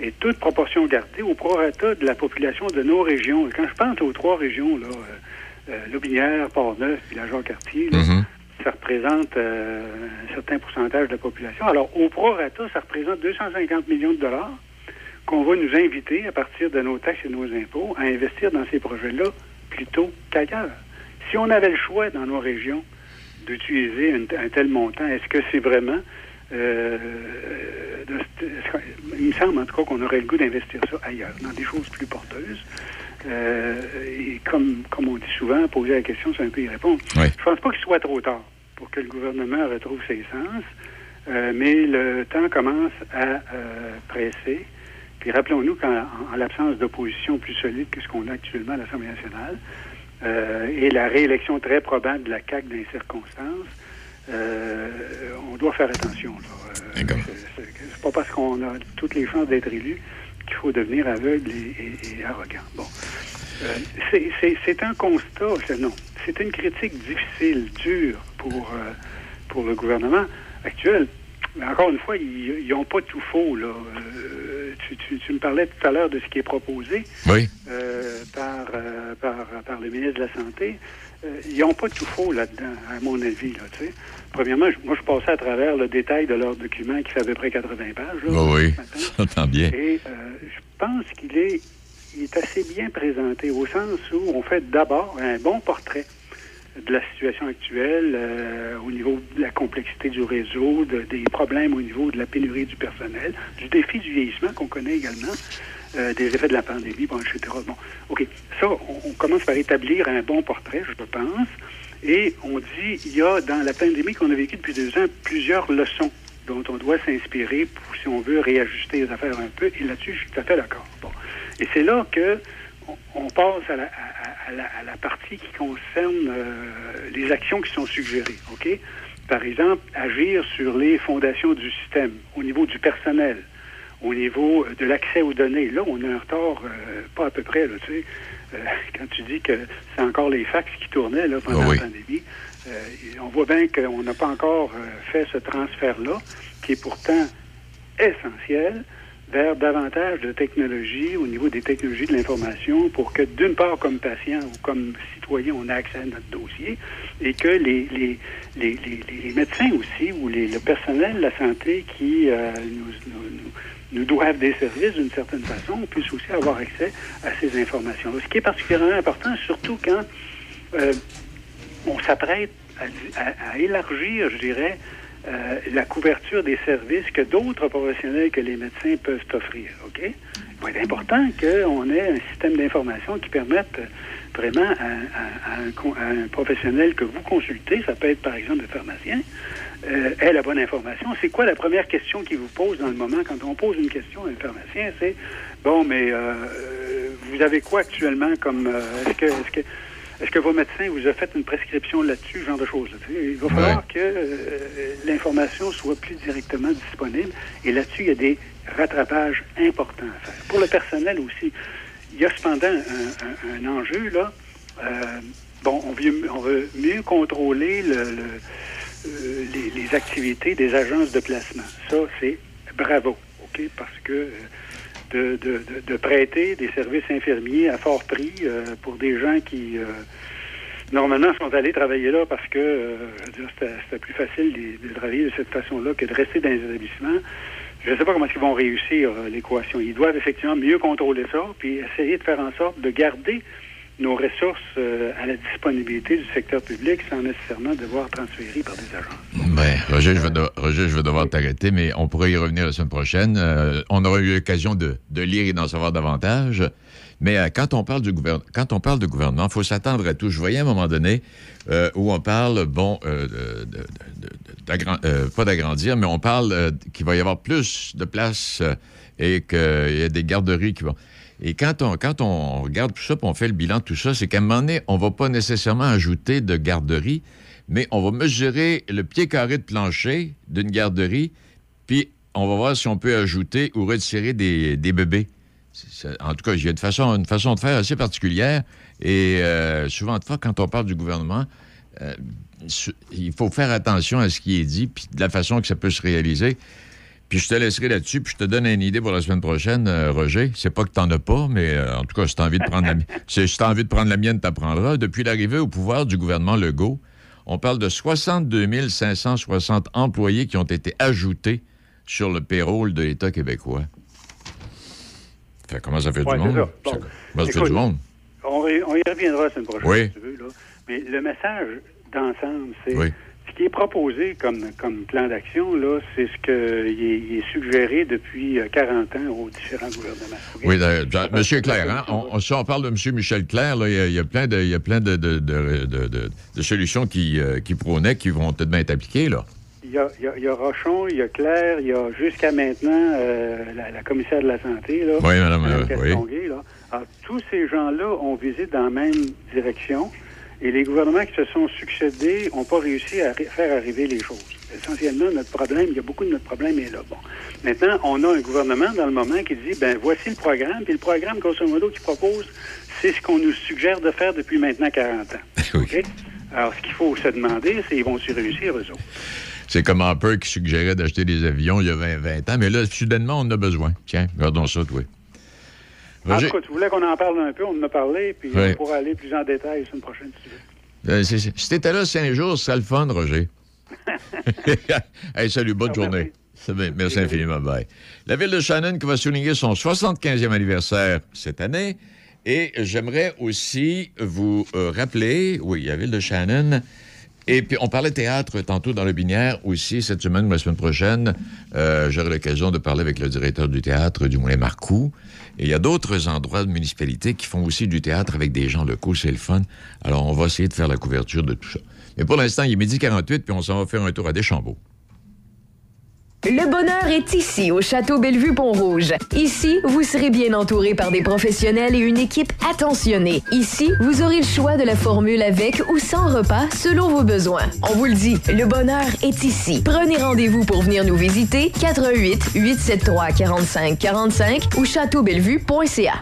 et toute proportion gardée au prorata de la population de nos régions. quand je pense aux trois régions, là, euh, euh Lobinière, Port-Neuf et la Jean-Cartier, mm-hmm. ça représente euh, un certain pourcentage de la population. Alors, au prorata, ça représente 250 millions de dollars qu'on va nous inviter, à partir de nos taxes et de nos impôts, à investir dans ces projets-là plutôt qu'ailleurs. Si on avait le choix dans nos régions d'utiliser un tel montant, est-ce que c'est vraiment euh, il me semble en tout cas qu'on aurait le goût d'investir ça ailleurs, dans des choses plus porteuses. Euh, et comme, comme on dit souvent, poser la question, c'est un peu y répondre. Je pense pas qu'il soit trop tard pour que le gouvernement retrouve ses sens, euh, mais le temps commence à presser. Puis rappelons-nous qu'en l'absence d'opposition plus solide que ce qu'on a actuellement à l'Assemblée nationale, et la réélection très probable de la CAQ dans les circonstances, euh, on doit faire attention. Euh, c'est pas parce qu'on a toutes les chances d'être élu qu'il faut devenir aveugle et, arrogant. Bon. Euh, c'est un constat, non. C'est une critique difficile, dure pour, pour le gouvernement actuel. Mais encore une fois, ils n'ont pas tout faux. Là. tu, tu- tu me parlais tout à l'heure de ce qui est proposé Oui. euh, par, euh, par, par le ministre de la Santé. Euh, ils n'ont pas tout faux là-dedans, à mon avis. Là, tu sais. Premièrement, je- moi, je passais à travers le détail de leur document qui fait à peu près 80 pages. là, Oh oui, j'entends bien. Et euh, je pense qu'il est, il est assez bien présenté au sens où on fait d'abord un bon portrait de la situation actuelle euh, au niveau de la complexité du réseau, de- des problèmes au niveau de la pénurie du personnel, du défi du vieillissement qu'on connaît également, euh, des effets de la pandémie, bon, etc. Bon, OK. Ça, on, commence par établir un bon portrait, je pense. Et on dit, il y a dans la pandémie qu'on a vécue depuis deux ans plusieurs leçons dont on doit s'inspirer pour, si on veut, réajuster les affaires un peu. Et là-dessus, je suis tout à fait d'accord. Bon. Et c'est là que on, on passe à la, à- à la- à la partie qui concerne euh, les actions qui sont suggérées. OK? Par exemple, agir sur les fondations du système, au niveau du personnel, au niveau de l'accès aux données. Là, on a un retard, euh, pas à peu près, là, tu sais. Euh, quand tu dis que c'est encore les fax qui tournaient là, pendant Ah oui. la pandémie, euh, on voit bien qu'on n'a pas encore euh, fait ce transfert-là, qui est pourtant essentiel vers davantage de technologies au niveau des technologies de l'information pour que, d'une part, comme patient ou comme citoyen, on ait accès à notre dossier et que les, les, les, les, médecins aussi ou le personnel de la santé qui euh, nous, nous, nous- doivent des services d'une certaine façon puissent aussi avoir accès à ces informations-là. Ce qui est particulièrement important, surtout quand euh, on s'apprête à- à élargir, je dirais, euh, la couverture des services que d'autres professionnels que les médecins peuvent offrir. OK? Il va être important qu'on ait un système d'information qui permette vraiment à, un, professionnel que vous consultez, ça peut être par exemple le pharmacien, euh, ait la bonne information. C'est quoi la première question qu'il vous pose dans le moment? Quand on pose une question à un pharmacien? C'est bon, mais euh, vous avez quoi actuellement comme euh, que est-ce que est-ce que vos médecins vous ont fait une prescription là-dessus, ce genre de choses? Il va falloir que euh, l'information soit plus directement disponible. Et là-dessus, il y a des rattrapages importants à faire. Pour le personnel aussi, il y a cependant un, un- un enjeu, là. Euh, bon, on veut, on veut mieux contrôler le- le- euh, les, les activités des agences de placement. Ça, c'est bravo, OK? Parce que de, de- prêter des services infirmiers à fort prix euh, pour des gens qui, euh, normalement, sont allés travailler là parce que euh, c'était plus facile de, de travailler de cette façon-là que de rester dans les établissements. Je ne sais pas comment ils vont réussir euh, l'équation. Ils doivent effectivement mieux contrôler ça, puis essayer de faire en sorte de garder nos ressources euh, à la disponibilité du secteur public sans nécessairement devoir transférer par des agences. Ben, Roger, je vais, de- Roger, je devoir t'arrêter, mais on pourrait y revenir la semaine prochaine. Euh, on aura eu l'occasion de, de lire et d'en savoir davantage. Mais euh, quand on parle du quand on parle de gouvernement, il faut s'attendre à tout. Je voyais à un moment donné où on parle, bon, de- pas d'agrandir, mais on parle qu'il va y avoir plus de places et qu'il y a des garderies qui vont. Et quand on, quand on regarde tout ça, puis on fait le bilan de tout ça, c'est qu'à un moment donné, on va pas nécessairement ajouter de garderie, mais on va mesurer le pied carré de plancher d'une garderie, puis on va voir si on peut ajouter ou retirer des, des bébés. En tout cas, il y a une façon, une façon de faire assez particulière. Et euh, souvent quand on parle du gouvernement, euh, il faut faire attention à ce qui est dit, puis de la façon que ça peut se réaliser. Puis je te laisserai là-dessus, puis je te donne une idée pour la semaine prochaine, euh, Roger. C'est pas que t'en as pas, mais euh, en tout cas, si t'as envie de prendre la mienne, si t'as envie de prendre la mienne, t'apprendras. Depuis l'arrivée au pouvoir du gouvernement Legault, on parle de 62 560 employés qui ont été ajoutés sur le payroll de l'État québécois. Fait, comment ça fait Ouais, du monde? ça. Bon. Ça- comment ça fait du monde? On, y- on y reviendra la semaine prochaine, Oui. si tu veux. Là. Mais le message d'ensemble, c'est Oui. Ce qui est proposé comme, comme plan d'action, là, c'est ce qui est, suggéré depuis euh, 40 ans aux différents gouvernements. Oui, d'ailleurs, Jean- Monsieur Claire, hein? on, si on parle de M. Michel Claire, là, il y a- il y, a plein de, il y a plein de, de, de- de- de- de solutions qui, euh, qui prônaient, qui vont peut-être bien être appliquées, là. Il y, a, il, y Rochon, il y a Claire, il y a jusqu'à maintenant euh, la, la commissaire de la santé. Là, Oui, madame, euh, là. Alors, tous ces gens-là ont visé dans la même direction et les gouvernements qui se sont succédés n'ont pas réussi à faire arriver les choses. Essentiellement, notre problème, il y a beaucoup de notre problème est là. Bon. Maintenant, on a un gouvernement dans le moment qui dit, ben voici le programme, puis le programme, grosso modo, qu'il propose, c'est ce qu'on nous suggère de faire depuis maintenant 40 ans. Alors, ce qu'il faut se demander, c'est ils vont-ils réussir, eux autres? C'est comme un peu qui suggérait d'acheter des avions il y a 20, 20 ans, mais là, soudainement, on en a besoin. Tiens, regardons ça, toi. En tout cas, tu voulais qu'on en parle un peu, on en a parlé, puis Oui. on pourra aller plus en détail sur une prochaine si veux. Euh, si t'étais là cinq jours, ce serait le fun, Roger. hey, salut, bonne journée. C'est bien, Merci infiniment, bye. La ville de Shannon qui va souligner son 75e anniversaire cette année. Et j'aimerais aussi vous euh, rappeler, oui, la ville de Shannon. Et puis, on parlait théâtre tantôt dans le Binière aussi. Cette semaine ou la semaine prochaine, euh, j'aurai l'occasion de parler avec le directeur du théâtre du Moulin Marcoux. Et il y a d'autres endroits de municipalité qui font aussi du théâtre avec des gens locaux. C'est le fun. Alors, on va essayer de faire la couverture de tout ça. Mais pour l'instant, il est midi 48, puis on s'en va faire un tour à Deschambault. Le bonheur est ici, au Château Bellevue-Pont-Rouge. Ici, vous serez bien entouré par des professionnels et une équipe attentionnée. Ici, vous aurez le choix de la formule avec ou sans repas selon vos besoins. On vous le dit, le bonheur est ici. Prenez rendez-vous pour venir nous visiter 88 873 45 45 ou châteaubellevue.ca.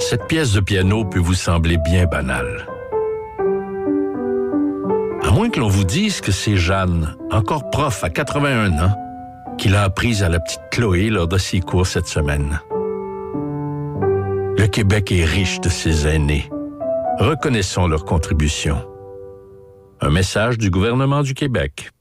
Cette pièce de piano peut vous sembler bien banale. Moins que l'on vous dise que c'est Jeanne, encore prof à 81 ans, qui l'a apprise à la petite Chloé lors de ses cours cette semaine. Le Québec est riche de ses aînés. Reconnaissons leur contribution. Un message du gouvernement du Québec.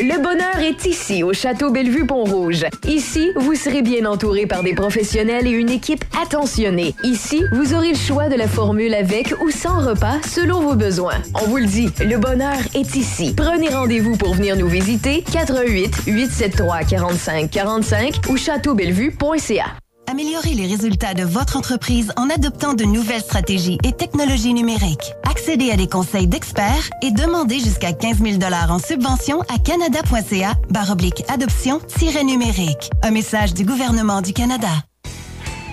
Le bonheur est ici, au Château Bellevue-Pont-Rouge. Ici, vous serez bien entouré par des professionnels et une équipe attentionnée. Ici, vous aurez le choix de la formule avec ou sans repas selon vos besoins. On vous le dit, le bonheur est ici. Prenez rendez-vous pour venir nous visiter 88 873 45 45 ou châteaubellevue.ca. Améliorez les résultats de votre entreprise en adoptant de nouvelles stratégies et technologies numériques. Accédez à des conseils d'experts et demandez jusqu'à 15 000 en subvention à canada.ca baroblique adoption-numérique. Un message du gouvernement du Canada.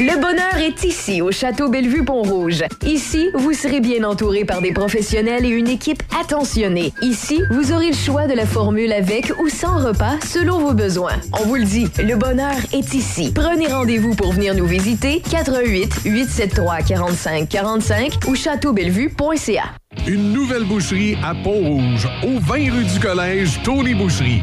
Le bonheur est ici, au Château Bellevue-Pont-Rouge. Ici, vous serez bien entouré par des professionnels et une équipe attentionnée. Ici, vous aurez le choix de la formule avec ou sans repas selon vos besoins. On vous le dit, le bonheur est ici. Prenez rendez-vous pour venir nous visiter 88 873 45 45 ou châteaubellevue.ca. Une nouvelle boucherie à Pont-Rouge, au 20 rue du Collège, Tony Boucherie.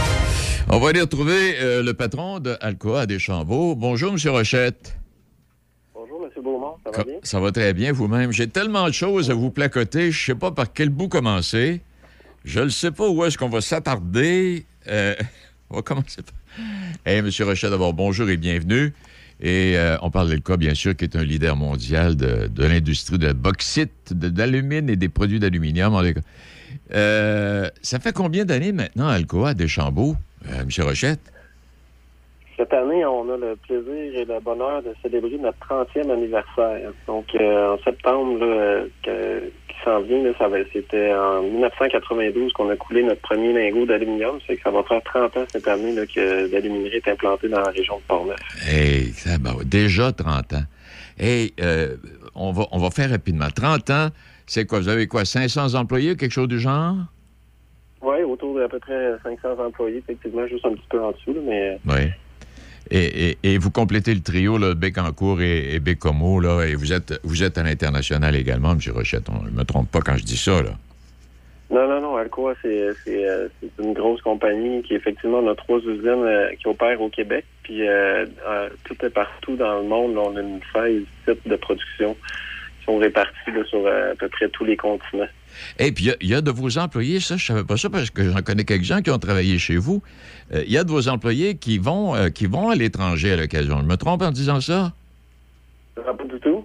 On va aller retrouver euh, le patron de Alcoa à Deschambault. Bonjour, M. Rochette. Bonjour, M. Beaumont, ça va bien? Ça va très bien vous-même. J'ai tellement de choses à vous placoter, je sais pas par quel bout commencer. Je ne sais pas où est-ce qu'on va s'attarder. Euh, on va commencer par... Hey, M. Rochette, d'abord, bonjour et bienvenue. Et euh, on parle d'Alcoa, bien sûr, qui est un leader mondial de, de l'industrie de la bauxite, de- d'alumine et des produits d'aluminium. ça fait combien d'années maintenant, Alcoa, à Deschambault, euh, M. Rochette? Cette année, on a le plaisir et le bonheur de célébrer notre 30e anniversaire. Donc, euh, en septembre, là, que- qui s'en vient, là, ça c'était en 1992 qu'on a coulé notre premier lingot d'aluminium. C'est que ça va faire 30 ans cette année là, que l'aluminerie est implantée dans la région de Portneuf. Hey, ça, ben, déjà 30 ans. Hey, euh, on, va, on va faire rapidement. 30 ans, c'est quoi? Vous avez quoi? 500 employés, quelque chose du genre? Oui, autour d'à peu près 500 employés, effectivement, juste un petit peu en dessous, là, mais Oui. Et, et- et vous complétez le trio, là, Bécancourt et, et Bécomo, là, et vous êtes, vous êtes à l'international également, M. Rochette. On- Je ne me trompe pas quand je dis ça, là. Non, non, non. Alcoa, c'est euh, une grosse compagnie qui, effectivement, on a trois usines euh, qui opèrent au Québec. Puis, euh, euh, tout est partout dans le monde. là, on a une 16 sites de production sont répartis là, sur euh, à peu près tous les continents. Et puis, il y a- il y, a de vos employés, ça, je savais pas ça parce que j'en connais quelques gens qui ont travaillé chez vous. Euh, Il y a de vos employés qui vont, euh, qui vont à l'étranger à l'occasion. Je me trompe en disant ça?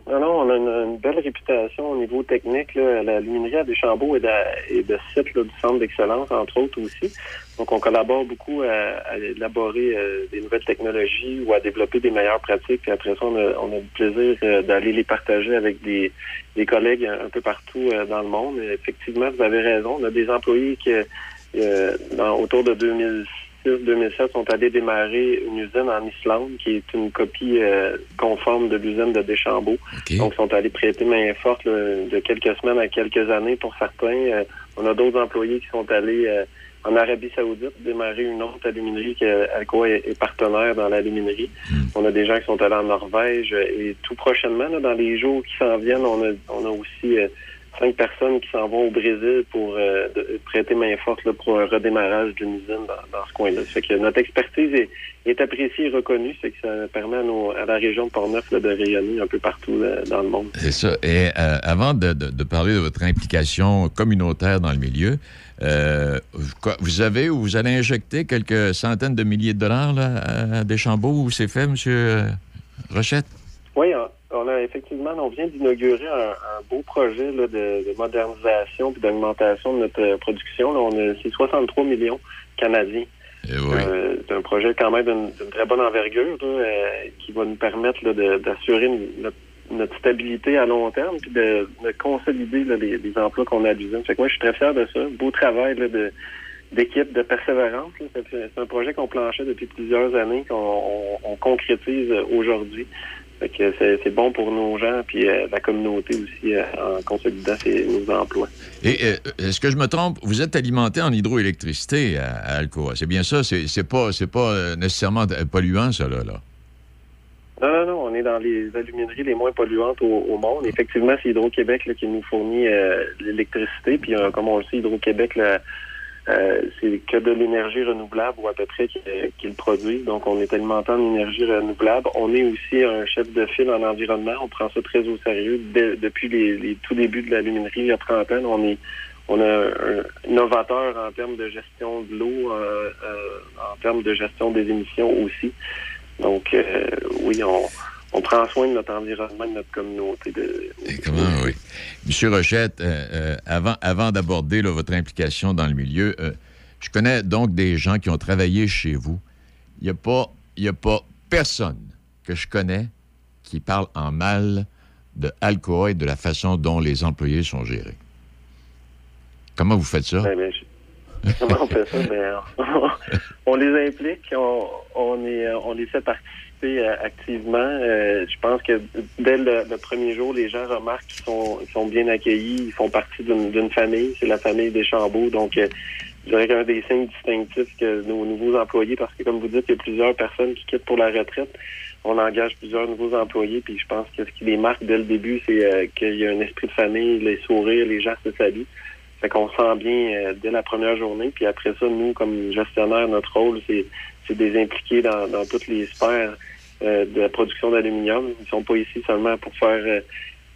Non, non, on a une, belle réputation au niveau technique. Là. La luminerie à Deschambault est de, est de site là, du centre d'excellence, entre autres aussi. Donc, on collabore beaucoup à, élaborer euh, des nouvelles technologies ou à développer des meilleures pratiques. Puis après ça, on a, on a le plaisir euh, d'aller les partager avec des, des collègues un, peu partout euh, dans le monde. Effectivement, vous avez raison. On a des employés qui, dans- autour de 2006-2007, sont allés démarrer une usine en Islande qui est une copie euh, conforme de l'usine de Deschambault. Donc, ils sont allés prêter main forte là, de quelques semaines à quelques années pour certains. Euh, on a d'autres employés qui sont allés euh, en Arabie Saoudite démarrer une autre aluminerie qui euh, Alcoa est, est partenaire dans l'aluminerie. On a des gens qui sont allés en Norvège et tout prochainement, là, dans les jours qui s'en viennent, on a, on a aussi cinq personnes qui s'en vont au Brésil pour euh, de- prêter main forte là, pour un redémarrage d'une usine dans, dans ce coin-là. Fait que notre expertise est, est appréciée et reconnue, c'est que ça permet à, nos- à la région de Portneuf là, de rayonner un peu partout là, dans le monde. C'est ça. Et euh, avant de, de- de parler de votre implication communautaire dans le milieu, euh, vous avez ou vous allez injecter quelques centaines de milliers de dollars là, à Deschambault où c'est fait, M. Rochette? Oui, on a effectivement, on vient d'inaugurer un, un beau projet là, de, de modernisation et d'augmentation de notre euh, production. Là, on a c'est 63 millions canadiens. Euh, c'est un projet quand même d'une très bonne envergure là, euh, qui va nous permettre d'assurer notre, notre stabilité à long terme puis de, de consolider les, les emplois qu'on a à l'usine. Fait que moi, je suis très fier de ça. Beau travail de d'équipe, de persévérance. C'est un projet qu'on planchait depuis plusieurs années, qu'on on- on concrétise aujourd'hui. Fait que c'est bon pour nos gens puis euh, la communauté aussi euh, en consolidant ses- nos emplois. Et euh, est-ce que je me trompe? Vous êtes alimenté en hydroélectricité à, à Alcoa. C'est bien ça? C'est pas, c'est pas nécessairement polluant, ça, là? là. Non, non, non, on est dans les alumineries les moins polluantes au, au monde. Effectivement, c'est Hydro-Québec qui nous fournit l'électricité. Puis, comme on le sait, Hydro-Québec, euh, c'est que de l'énergie renouvelable ou à peu près qui, qui le produit. Donc, on est alimenté en énergie renouvelable. On est aussi un chef de file en environnement. On prend ça très au sérieux. Depuis les, tout débuts de l'aluminerie, il y a 30 ans, on est on a un innovateur en termes de gestion de l'eau, euh, euh, en termes de gestion des émissions aussi. Donc, euh, oui, on, on prend soin de notre environnement, de notre communauté. De, Comment, oui. Monsieur Rochette, euh, euh, avant, avant d'aborder votre implication dans le milieu, euh, je connais donc des gens qui ont travaillé chez vous. Il n'y a, pas- il y a pas personne que je connais qui parle en mal de Alcoa et de la façon dont les employés sont gérés. Comment vous faites ça? Ben, ben, je- comment on fait ça? Ben, on, on les implique, on, on, est, on les fait participer euh, activement. Euh, je pense que dès le, premier jour, les gens remarquent qu'ils sont, bien accueillis, ils font partie d'une famille, c'est la famille des Chambeaux. Donc, euh, je dirais qu'un des signes distinctifs que nos nouveaux employés, parce que comme vous dites, il y a plusieurs personnes qui quittent pour la retraite, on engage plusieurs nouveaux employés, puis je pense que ce qui les marque dès le début, c'est qu'il y a un esprit de famille, les sourires, les gens se saluent. Fait qu'on sent bien dès la première journée. Puis après ça, nous, comme gestionnaire, notre rôle, c'est, c'est de les impliquer dans, toutes les sphères euh, de la production d'aluminium. Ils sont pas ici seulement pour faire euh,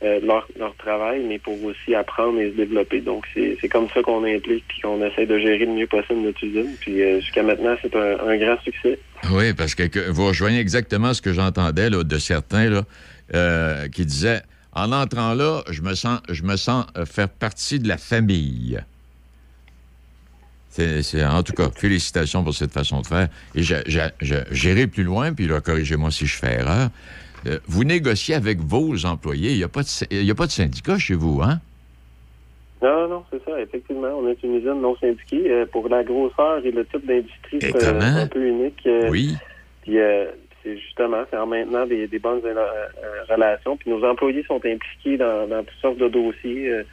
euh, leur, leur travail, mais pour aussi apprendre et se développer. Donc, c'est, comme ça qu'on implique puis qu'on essaie de gérer le mieux possible notre usine. Puis jusqu'à maintenant, c'est un, un grand succès. Oui, parce que, vous rejoignez exactement ce que j'entendais de certains là, qui disaient en entrant là, je me sens, je me sens faire partie de la famille. C'est, en tout cas, félicitations pour cette façon de faire. Et j'irai plus loin, puis là, corrigez-moi si je fais erreur. Euh, vous négociez avec vos employés. Il n'y a, pas de y a pas de syndicat chez vous, hein? Non, non, c'est ça. Effectivement, on est une usine non syndiquée. Euh, pour la grosseur et le type d'industrie, c'est un peu unique. Euh, Oui. Puis euh, c'est justement, c'est en maintenant des, des bonnes relations. Puis nos employés sont impliqués dans, dans toutes sortes de dossiers.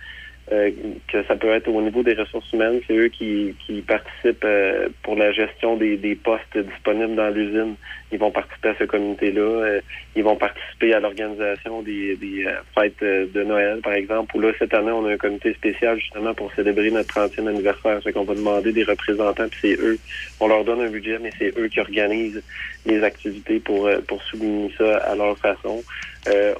Euh, euh, que ça peut être au niveau des ressources humaines. C'est eux qui, qui participent euh, pour la gestion des, des postes disponibles dans l'usine. Ils vont participer à ce comité-là. Euh, ils vont participer à l'organisation des, des fêtes de Noël, par exemple. Où là, cette année, on a un comité spécial justement pour célébrer notre 30e anniversaire. C'est qu'on va demander des représentants, puis c'est eux. On leur donne un budget, mais c'est eux qui organisent les activités pour, pour souligner ça à leur façon.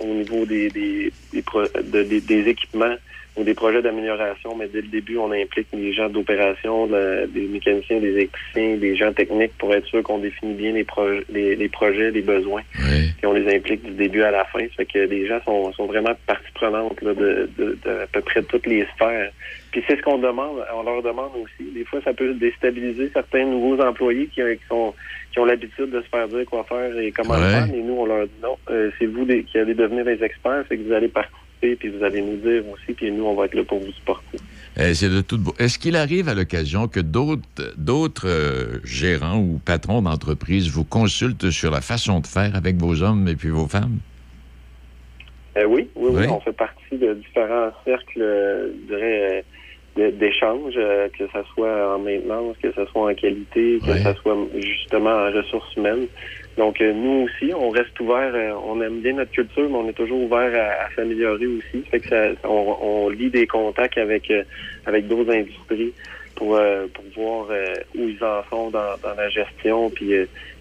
au niveau des, des, des, des équipements, ou des projets d'amélioration, mais dès le début, on implique les gens d'opération, des mécaniciens, des électriciens, des gens techniques pour être sûr qu'on définit bien les, projets, les, projets, les besoins. Et on les implique du début à la fin. Ça fait que les gens sont, sont vraiment partie prenante de, de, de, à peu près toutes les sphères. Puis c'est ce qu'on demande, on leur demande aussi. Des fois, ça peut déstabiliser certains nouveaux employés qui, qui sont qui ont l'habitude de se faire dire quoi faire et comment faire, mais nous, on leur dit non, euh, c'est vous qui allez devenir des experts, c'est que vous allez participer puis vous allez nous dire aussi, puis nous, on va être là pour vous supporter. Eh, c'est de tout Est-ce qu'il arrive à l'occasion que d'autres, d'autres euh, gérants ou patrons d'entreprise vous consultent sur la façon de faire avec vos hommes et puis vos femmes? Euh, oui, oui, oui, on fait partie de différents cercles, euh, je dirais, d'échanges, que ce soit en maintenance, que ce soit en qualité, que ce soit justement en ressources humaines. Donc, euh, nous aussi, on reste ouvert. Euh, on aime bien notre culture, mais on est toujours ouvert à, s'améliorer aussi. Fait que ça, on, on, lie des contacts avec euh, avec d'autres industries pour pour voir où ils en sont dans, dans la gestion, puis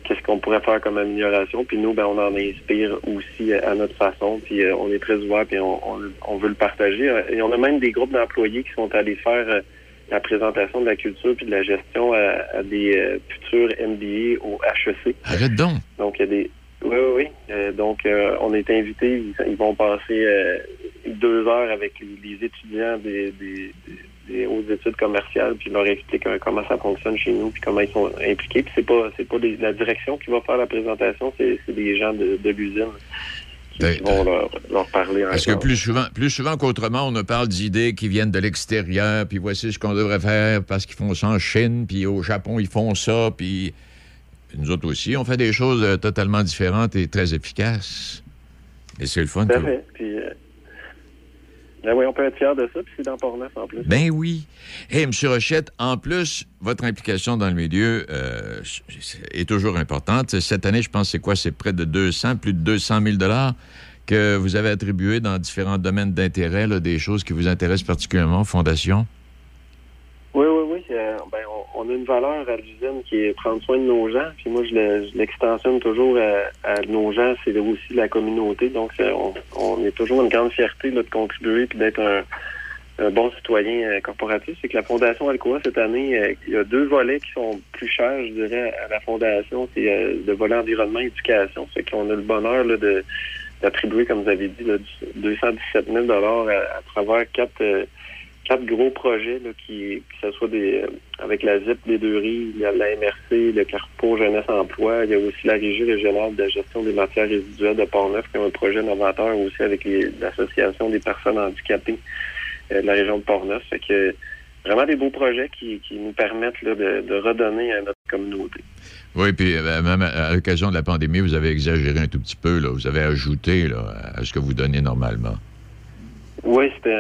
qu'est-ce qu'on pourrait faire comme amélioration. Puis nous, ben, on en inspire aussi à notre façon. Puis on est très ouvert, puis on, on, on, veut le partager. Et on a même des groupes d'employés qui sont allés faire la présentation de la culture puis de la gestion à, des euh, futurs MBA au HEC. Arrête donc. Donc, il y a des. Oui, oui, oui. Euh, donc, euh, on est invités. Ils, vont passer deux heures avec les, étudiants des, des, des, hautes études commerciales, puis leur expliquer comment ça fonctionne chez nous, puis comment ils sont impliqués. Puis c'est pas c'est pas la direction qui va faire la présentation, c'est des gens de, de l'usine qui vont leur, parler. Parce que plus souvent, plus souvent qu'autrement, on ne parle d'idées qui viennent de l'extérieur, puis voici ce qu'on devrait faire parce qu'ils font ça en Chine, puis au Japon, ils font ça, puis nous autres aussi, on fait des choses euh, totalement différentes et très efficaces. Et c'est le fun. Tout Puis, euh, ben oui, on peut être fier de ça, puis c'est dans en plus. Ben oui. Hé, M. Rochette, en plus, votre implication dans le milieu euh, est toujours importante. Cette année, je pense, c'est quoi? C'est près de 200, plus de 200 000 que vous avez attribué dans différents domaines d'intérêt, des choses qui vous intéressent particulièrement, Fondation? Oui, oui, oui. Euh, ben, on, a une valeur à l'usine qui est prendre soin de nos gens. Puis moi, je l'extensionne toujours à, nos gens. C'est aussi la communauté. Donc, on, est toujours une grande fierté de contribuer puis d'être un, bon citoyen euh, corporatif. C'est que la Fondation Alcoa, cette année, euh, il y a deux volets qui sont plus chers, je dirais, à la Fondation. C'est le volet environnement et éducation. C'est qu'on a le bonheur de d'attribuer, comme vous avez dit, 217 000 à, à travers quatre quatre gros projets, qui, que ce soit des, euh, avec la ZIP des deux rives, il y a la MRC, le Carrefour Jeunesse Emploi, il y a aussi la Régie régionale de gestion des matières résiduelles de Port-Neuf, qui a un projet novateur aussi avec l'Association des personnes handicapées euh, de la région de Port-Neuf. Fait que vraiment des beaux projets qui, qui nous permettent de, redonner à notre communauté. Oui, puis euh, même à l'occasion de la pandémie, vous avez exagéré un tout petit peu, là. vous avez ajouté là, à ce que vous donnez normalement. Oui, c'était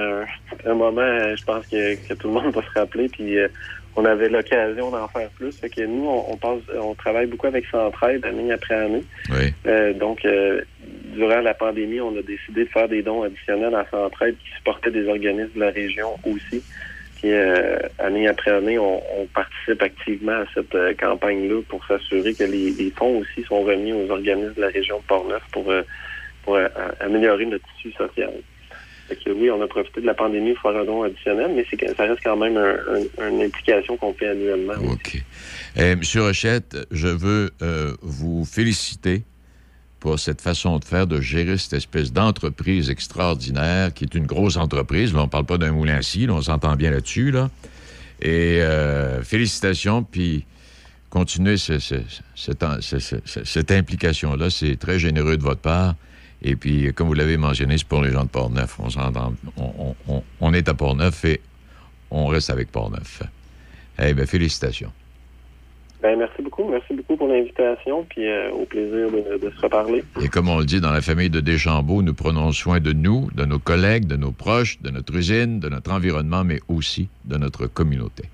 un, moment, je pense que, tout le monde va se rappeler. Puis euh, on avait l'occasion d'en faire plus. Fait que nous, on, passe, on travaille beaucoup avec Centraide année après année. Oui. Euh, donc, euh, durant la pandémie, on a décidé de faire des dons additionnels à Centraide qui supportaient des organismes de la région aussi. Puis année après année, on, participe activement à cette campagne-là pour s'assurer que les, les, fonds aussi sont remis aux organismes de la région de Portneuf pour, pour améliorer notre tissu social oui, on a profité de la pandémie pour faire un don additionnel, mais ça reste quand même une implication qu'on fait annuellement. OK. Eh, Monsieur Rochette, je veux euh, vous féliciter pour cette façon de faire, de gérer cette espèce d'entreprise extraordinaire qui est une grosse entreprise. Là, on ne parle pas d'un moulin à on s'entend bien là-dessus. Là. Et euh, félicitations, puis continuez cette implication-là. C'est très généreux de votre part. Et puis, comme vous l'avez mentionné, c'est pour les gens de Port-Neuf. On, on, est à Port-Neuf et on reste avec Port-Neuf. Eh bien, félicitations. Ben, merci beaucoup. Merci beaucoup pour l'invitation, puis euh, au plaisir de, de se reparler. Et comme on le dit dans la famille de Deschambault, nous prenons soin de nous, de nos collègues, de nos proches, de notre usine, de notre environnement, mais aussi de notre communauté.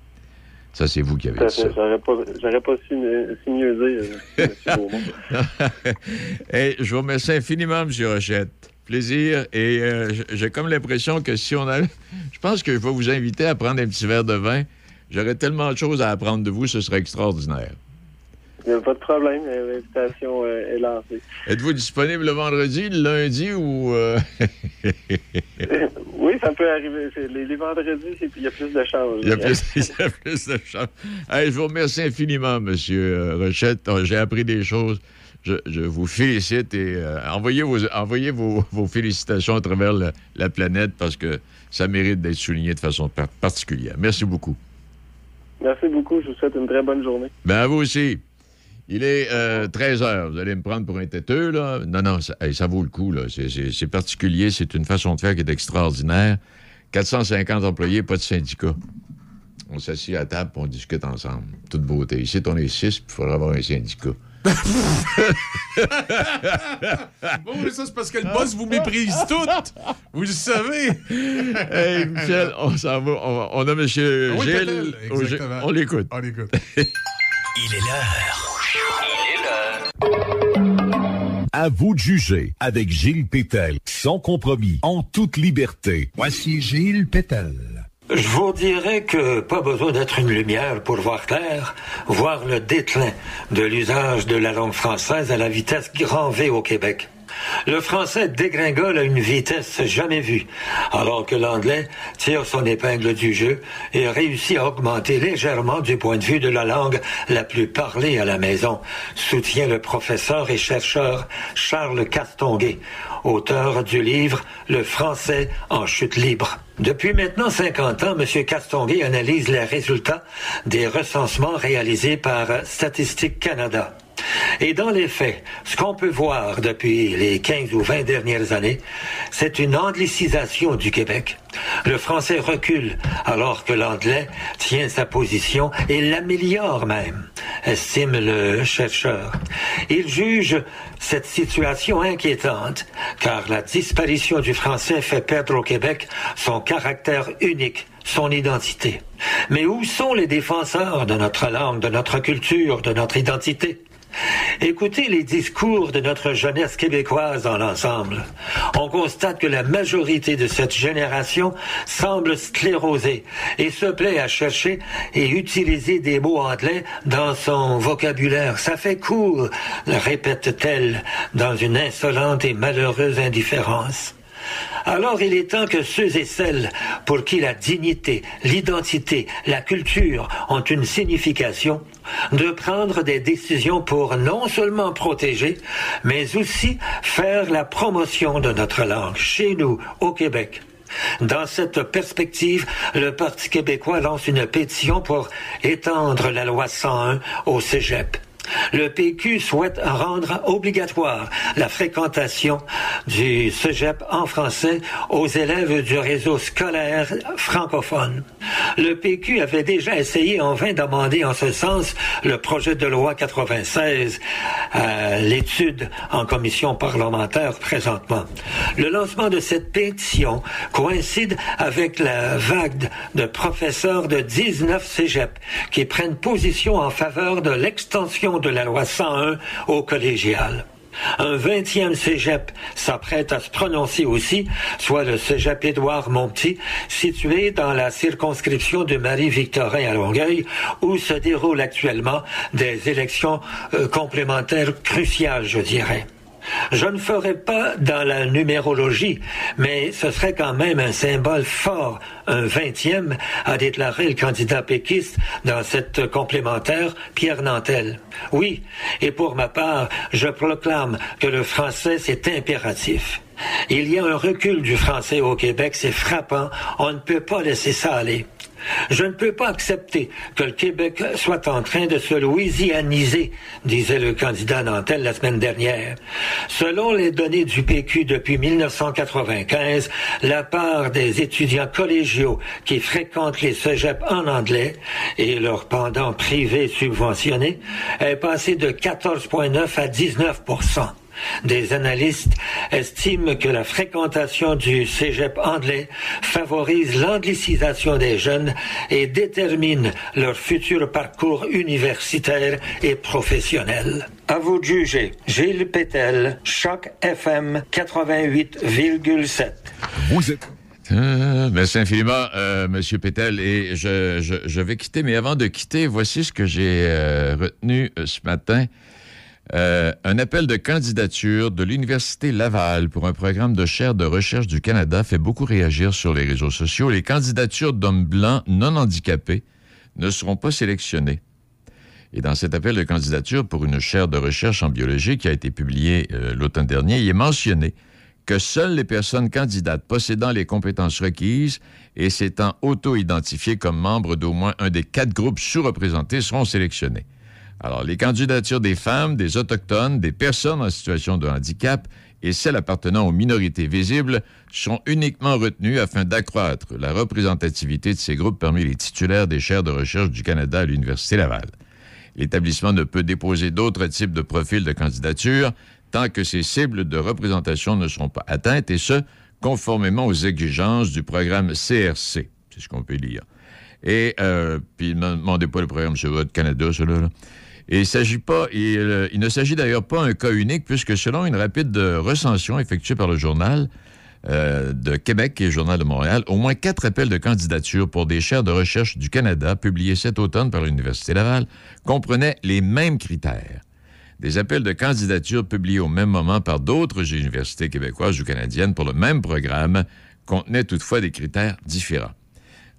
Ça, c'est vous qui avez à dit ça. J'aurais pas, j'aurais pas su, mieux dire, euh, M. Beaumont. Hey, je vous remercie infiniment, M. Rochette. Plaisir. Et euh, j'ai comme l'impression que si on a. Je pense que je vais vous inviter à prendre un petit verre de vin. J'aurais tellement de choses à apprendre de vous, ce serait extraordinaire. Il n'y a pas de problème. euh, L'invitation euh, est lancée. Êtes-vous disponible le vendredi, le lundi ou. euh, oui, ça peut arriver. Les, les vendredis, c'est- il y a plus de chances. Il y a plus, il y a plus de chance. Je vous remercie infiniment, M. Rochette. Oh, J'ai appris des choses. Je, je vous félicite et euh, envoyez, vos, envoyez vos, vos félicitations à travers la, la planète parce que ça mérite d'être souligné de façon par- particulière. Merci beaucoup. Merci beaucoup. Je vous souhaite une très bonne journée. Ben, à vous aussi. Il est 13 heures. Vous allez me prendre pour un têteux, là? Non, non, ça, hey, ça vaut le coup, là. C'est- particulier. C'est une façon de faire qui est extraordinaire. 450 employés, pas de syndicat. On s'assied à table on discute ensemble. Toute beauté. Ici, on est six, puis il faudrait avoir un syndicat. Bon, mais ça, c'est parce que le boss vous méprise toutes. Vous le savez. hey, Michel, on s'en va. On, on a M. Gilles. Oui, Pétel, au- exactement. On l'écoute. On l'écoute. Il est l'heure. Il est l'heure. À vous de juger avec Gilles Pétel, sans compromis, en toute liberté. Voici Gilles Pétel. Je vous dirais que pas besoin d'être une lumière pour voir clair, voir le déclin de l'usage de la langue française à la vitesse grand V au Québec. Le français dégringole à une vitesse jamais vue, alors que l'anglais tire son épingle du jeu et réussit à augmenter légèrement du point de vue de la langue la plus parlée à la maison, soutient le professeur et chercheur Charles Castonguay, auteur du livre Le français en chute libre. Depuis maintenant 50 ans, M. Castonguay analyse les résultats des recensements réalisés par Statistique Canada. Et dans les faits, ce qu'on peut voir depuis les 15 ou 20 dernières années, c'est une anglicisation du Québec. Le français recule alors que l'anglais tient sa position et l'améliore même, estime le chercheur. Il juge cette situation inquiétante car la disparition du français fait perdre au Québec son caractère unique, son identité. Mais où sont les défenseurs de notre langue, de notre culture, de notre identité? Écoutez les discours de notre jeunesse québécoise dans l'ensemble. On constate que la majorité de cette génération semble sclérosée et se plaît à chercher et utiliser des mots anglais dans son vocabulaire. Ça fait court, répète-t-elle dans une insolente et malheureuse indifférence. Alors il est temps que ceux et celles pour qui la dignité, l'identité, la culture ont une signification, de prendre des décisions pour non seulement protéger, mais aussi faire la promotion de notre langue chez nous, au Québec. Dans cette perspective, le Parti québécois lance une pétition pour étendre la loi 101 au Cégep. Le PQ souhaite rendre obligatoire la fréquentation du cégep en français aux élèves du réseau scolaire francophone. Le PQ avait déjà essayé en vain d'amender en ce sens le projet de loi 96 à l'étude en commission parlementaire présentement. Le lancement de cette pétition coïncide avec la vague de professeurs de 19 cégeps qui prennent position en faveur de l'extension de la loi 101 au collégial. Un vingtième cégep s'apprête à se prononcer aussi, soit le cégep Édouard Monti, situé dans la circonscription de Marie-Victorin à Longueuil, où se déroulent actuellement des élections euh, complémentaires cruciales, je dirais. Je ne ferai pas dans la numérologie, mais ce serait quand même un symbole fort, un vingtième, a déclaré le candidat péquiste dans cette complémentaire, Pierre Nantel. Oui, et pour ma part, je proclame que le français, c'est impératif. Il y a un recul du français au Québec, c'est frappant. On ne peut pas laisser ça aller. Je ne peux pas accepter que le Québec soit en train de se louisianiser, disait le candidat Nantel la semaine dernière. Selon les données du PQ depuis 1995, la part des étudiants collégiaux qui fréquentent les cégeps en anglais et leurs pendant privés subventionnés est passée de 14,9 à 19 des analystes estiment que la fréquentation du cégep anglais favorise l'anglicisation des jeunes et détermine leur futur parcours universitaire et professionnel. À vous de juger. Gilles Pétel, Choc FM 88,7. Vous êtes... Euh, merci infiniment, euh, Monsieur Pétel. Et je, je, je, vais quitter, mais avant de quitter, voici ce que j'ai euh, retenu euh, ce matin. Euh, un appel de candidature de l'Université Laval pour un programme de chaire de recherche du Canada fait beaucoup réagir sur les réseaux sociaux. Les candidatures d'hommes blancs non handicapés ne seront pas sélectionnées. Et dans cet appel de candidature pour une chaire de recherche en biologie qui a été publié euh, l'automne dernier, il est mentionné que seules les personnes candidates possédant les compétences requises et s'étant auto-identifiées comme membres d'au moins un des quatre groupes sous-représentés seront sélectionnées. Alors, les candidatures des femmes, des autochtones, des personnes en situation de handicap et celles appartenant aux minorités visibles sont uniquement retenues afin d'accroître la représentativité de ces groupes parmi les titulaires des chaires de recherche du Canada à l'Université Laval. L'établissement ne peut déposer d'autres types de profils de candidature tant que ces cibles de représentation ne seront pas atteintes, et ce, conformément aux exigences du programme CRC. C'est ce qu'on peut lire. Et, euh, puis, ne demandez pas le programme sur votre Canada, cela, là. Euh, il ne s'agit d'ailleurs pas d'un cas unique, puisque selon une rapide recension effectuée par le journal euh, de Québec et le journal de Montréal, au moins quatre appels de candidature pour des chaires de recherche du Canada, publiés cet automne par l'Université Laval, comprenaient les mêmes critères. Des appels de candidature publiés au même moment par d'autres universités québécoises ou canadiennes pour le même programme contenaient toutefois des critères différents.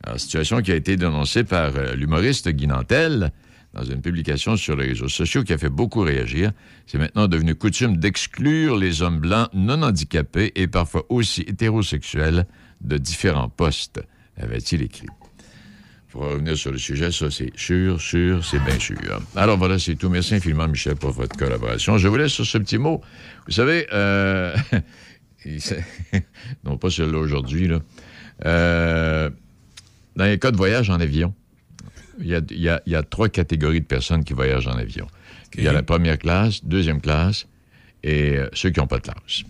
Alors, situation qui a été dénoncée par euh, l'humoriste Guy Nantel, dans une publication sur les réseaux sociaux qui a fait beaucoup réagir. C'est maintenant devenu coutume d'exclure les hommes blancs non handicapés et parfois aussi hétérosexuels de différents postes, avait-il écrit. Pour revenir sur le sujet, ça c'est sûr, sûr, c'est bien sûr. Alors voilà, c'est tout. Merci infiniment, Michel, pour votre collaboration. Je vous laisse sur ce petit mot. Vous savez, euh, non pas celui-là aujourd'hui, là. Euh, dans les cas de voyage en avion, il y, a, il, y a, il y, a, trois catégories de personnes qui voyagent en avion. Okay. Il y a la première classe, deuxième classe et euh, ceux qui n'ont pas de classe.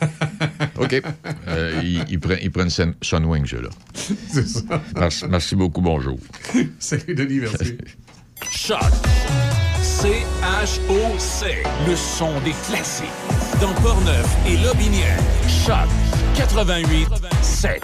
OK. Euh, ils, ils, prennent, ils prennent Sunwing, ceux-là. C'est ça. Merci, merci, beaucoup. Bonjour. Salut, Denis. Merci. Choc. C-H-O-C. Le son des classiques. Dans Portneuf et Lobinière. Choc. 88 7.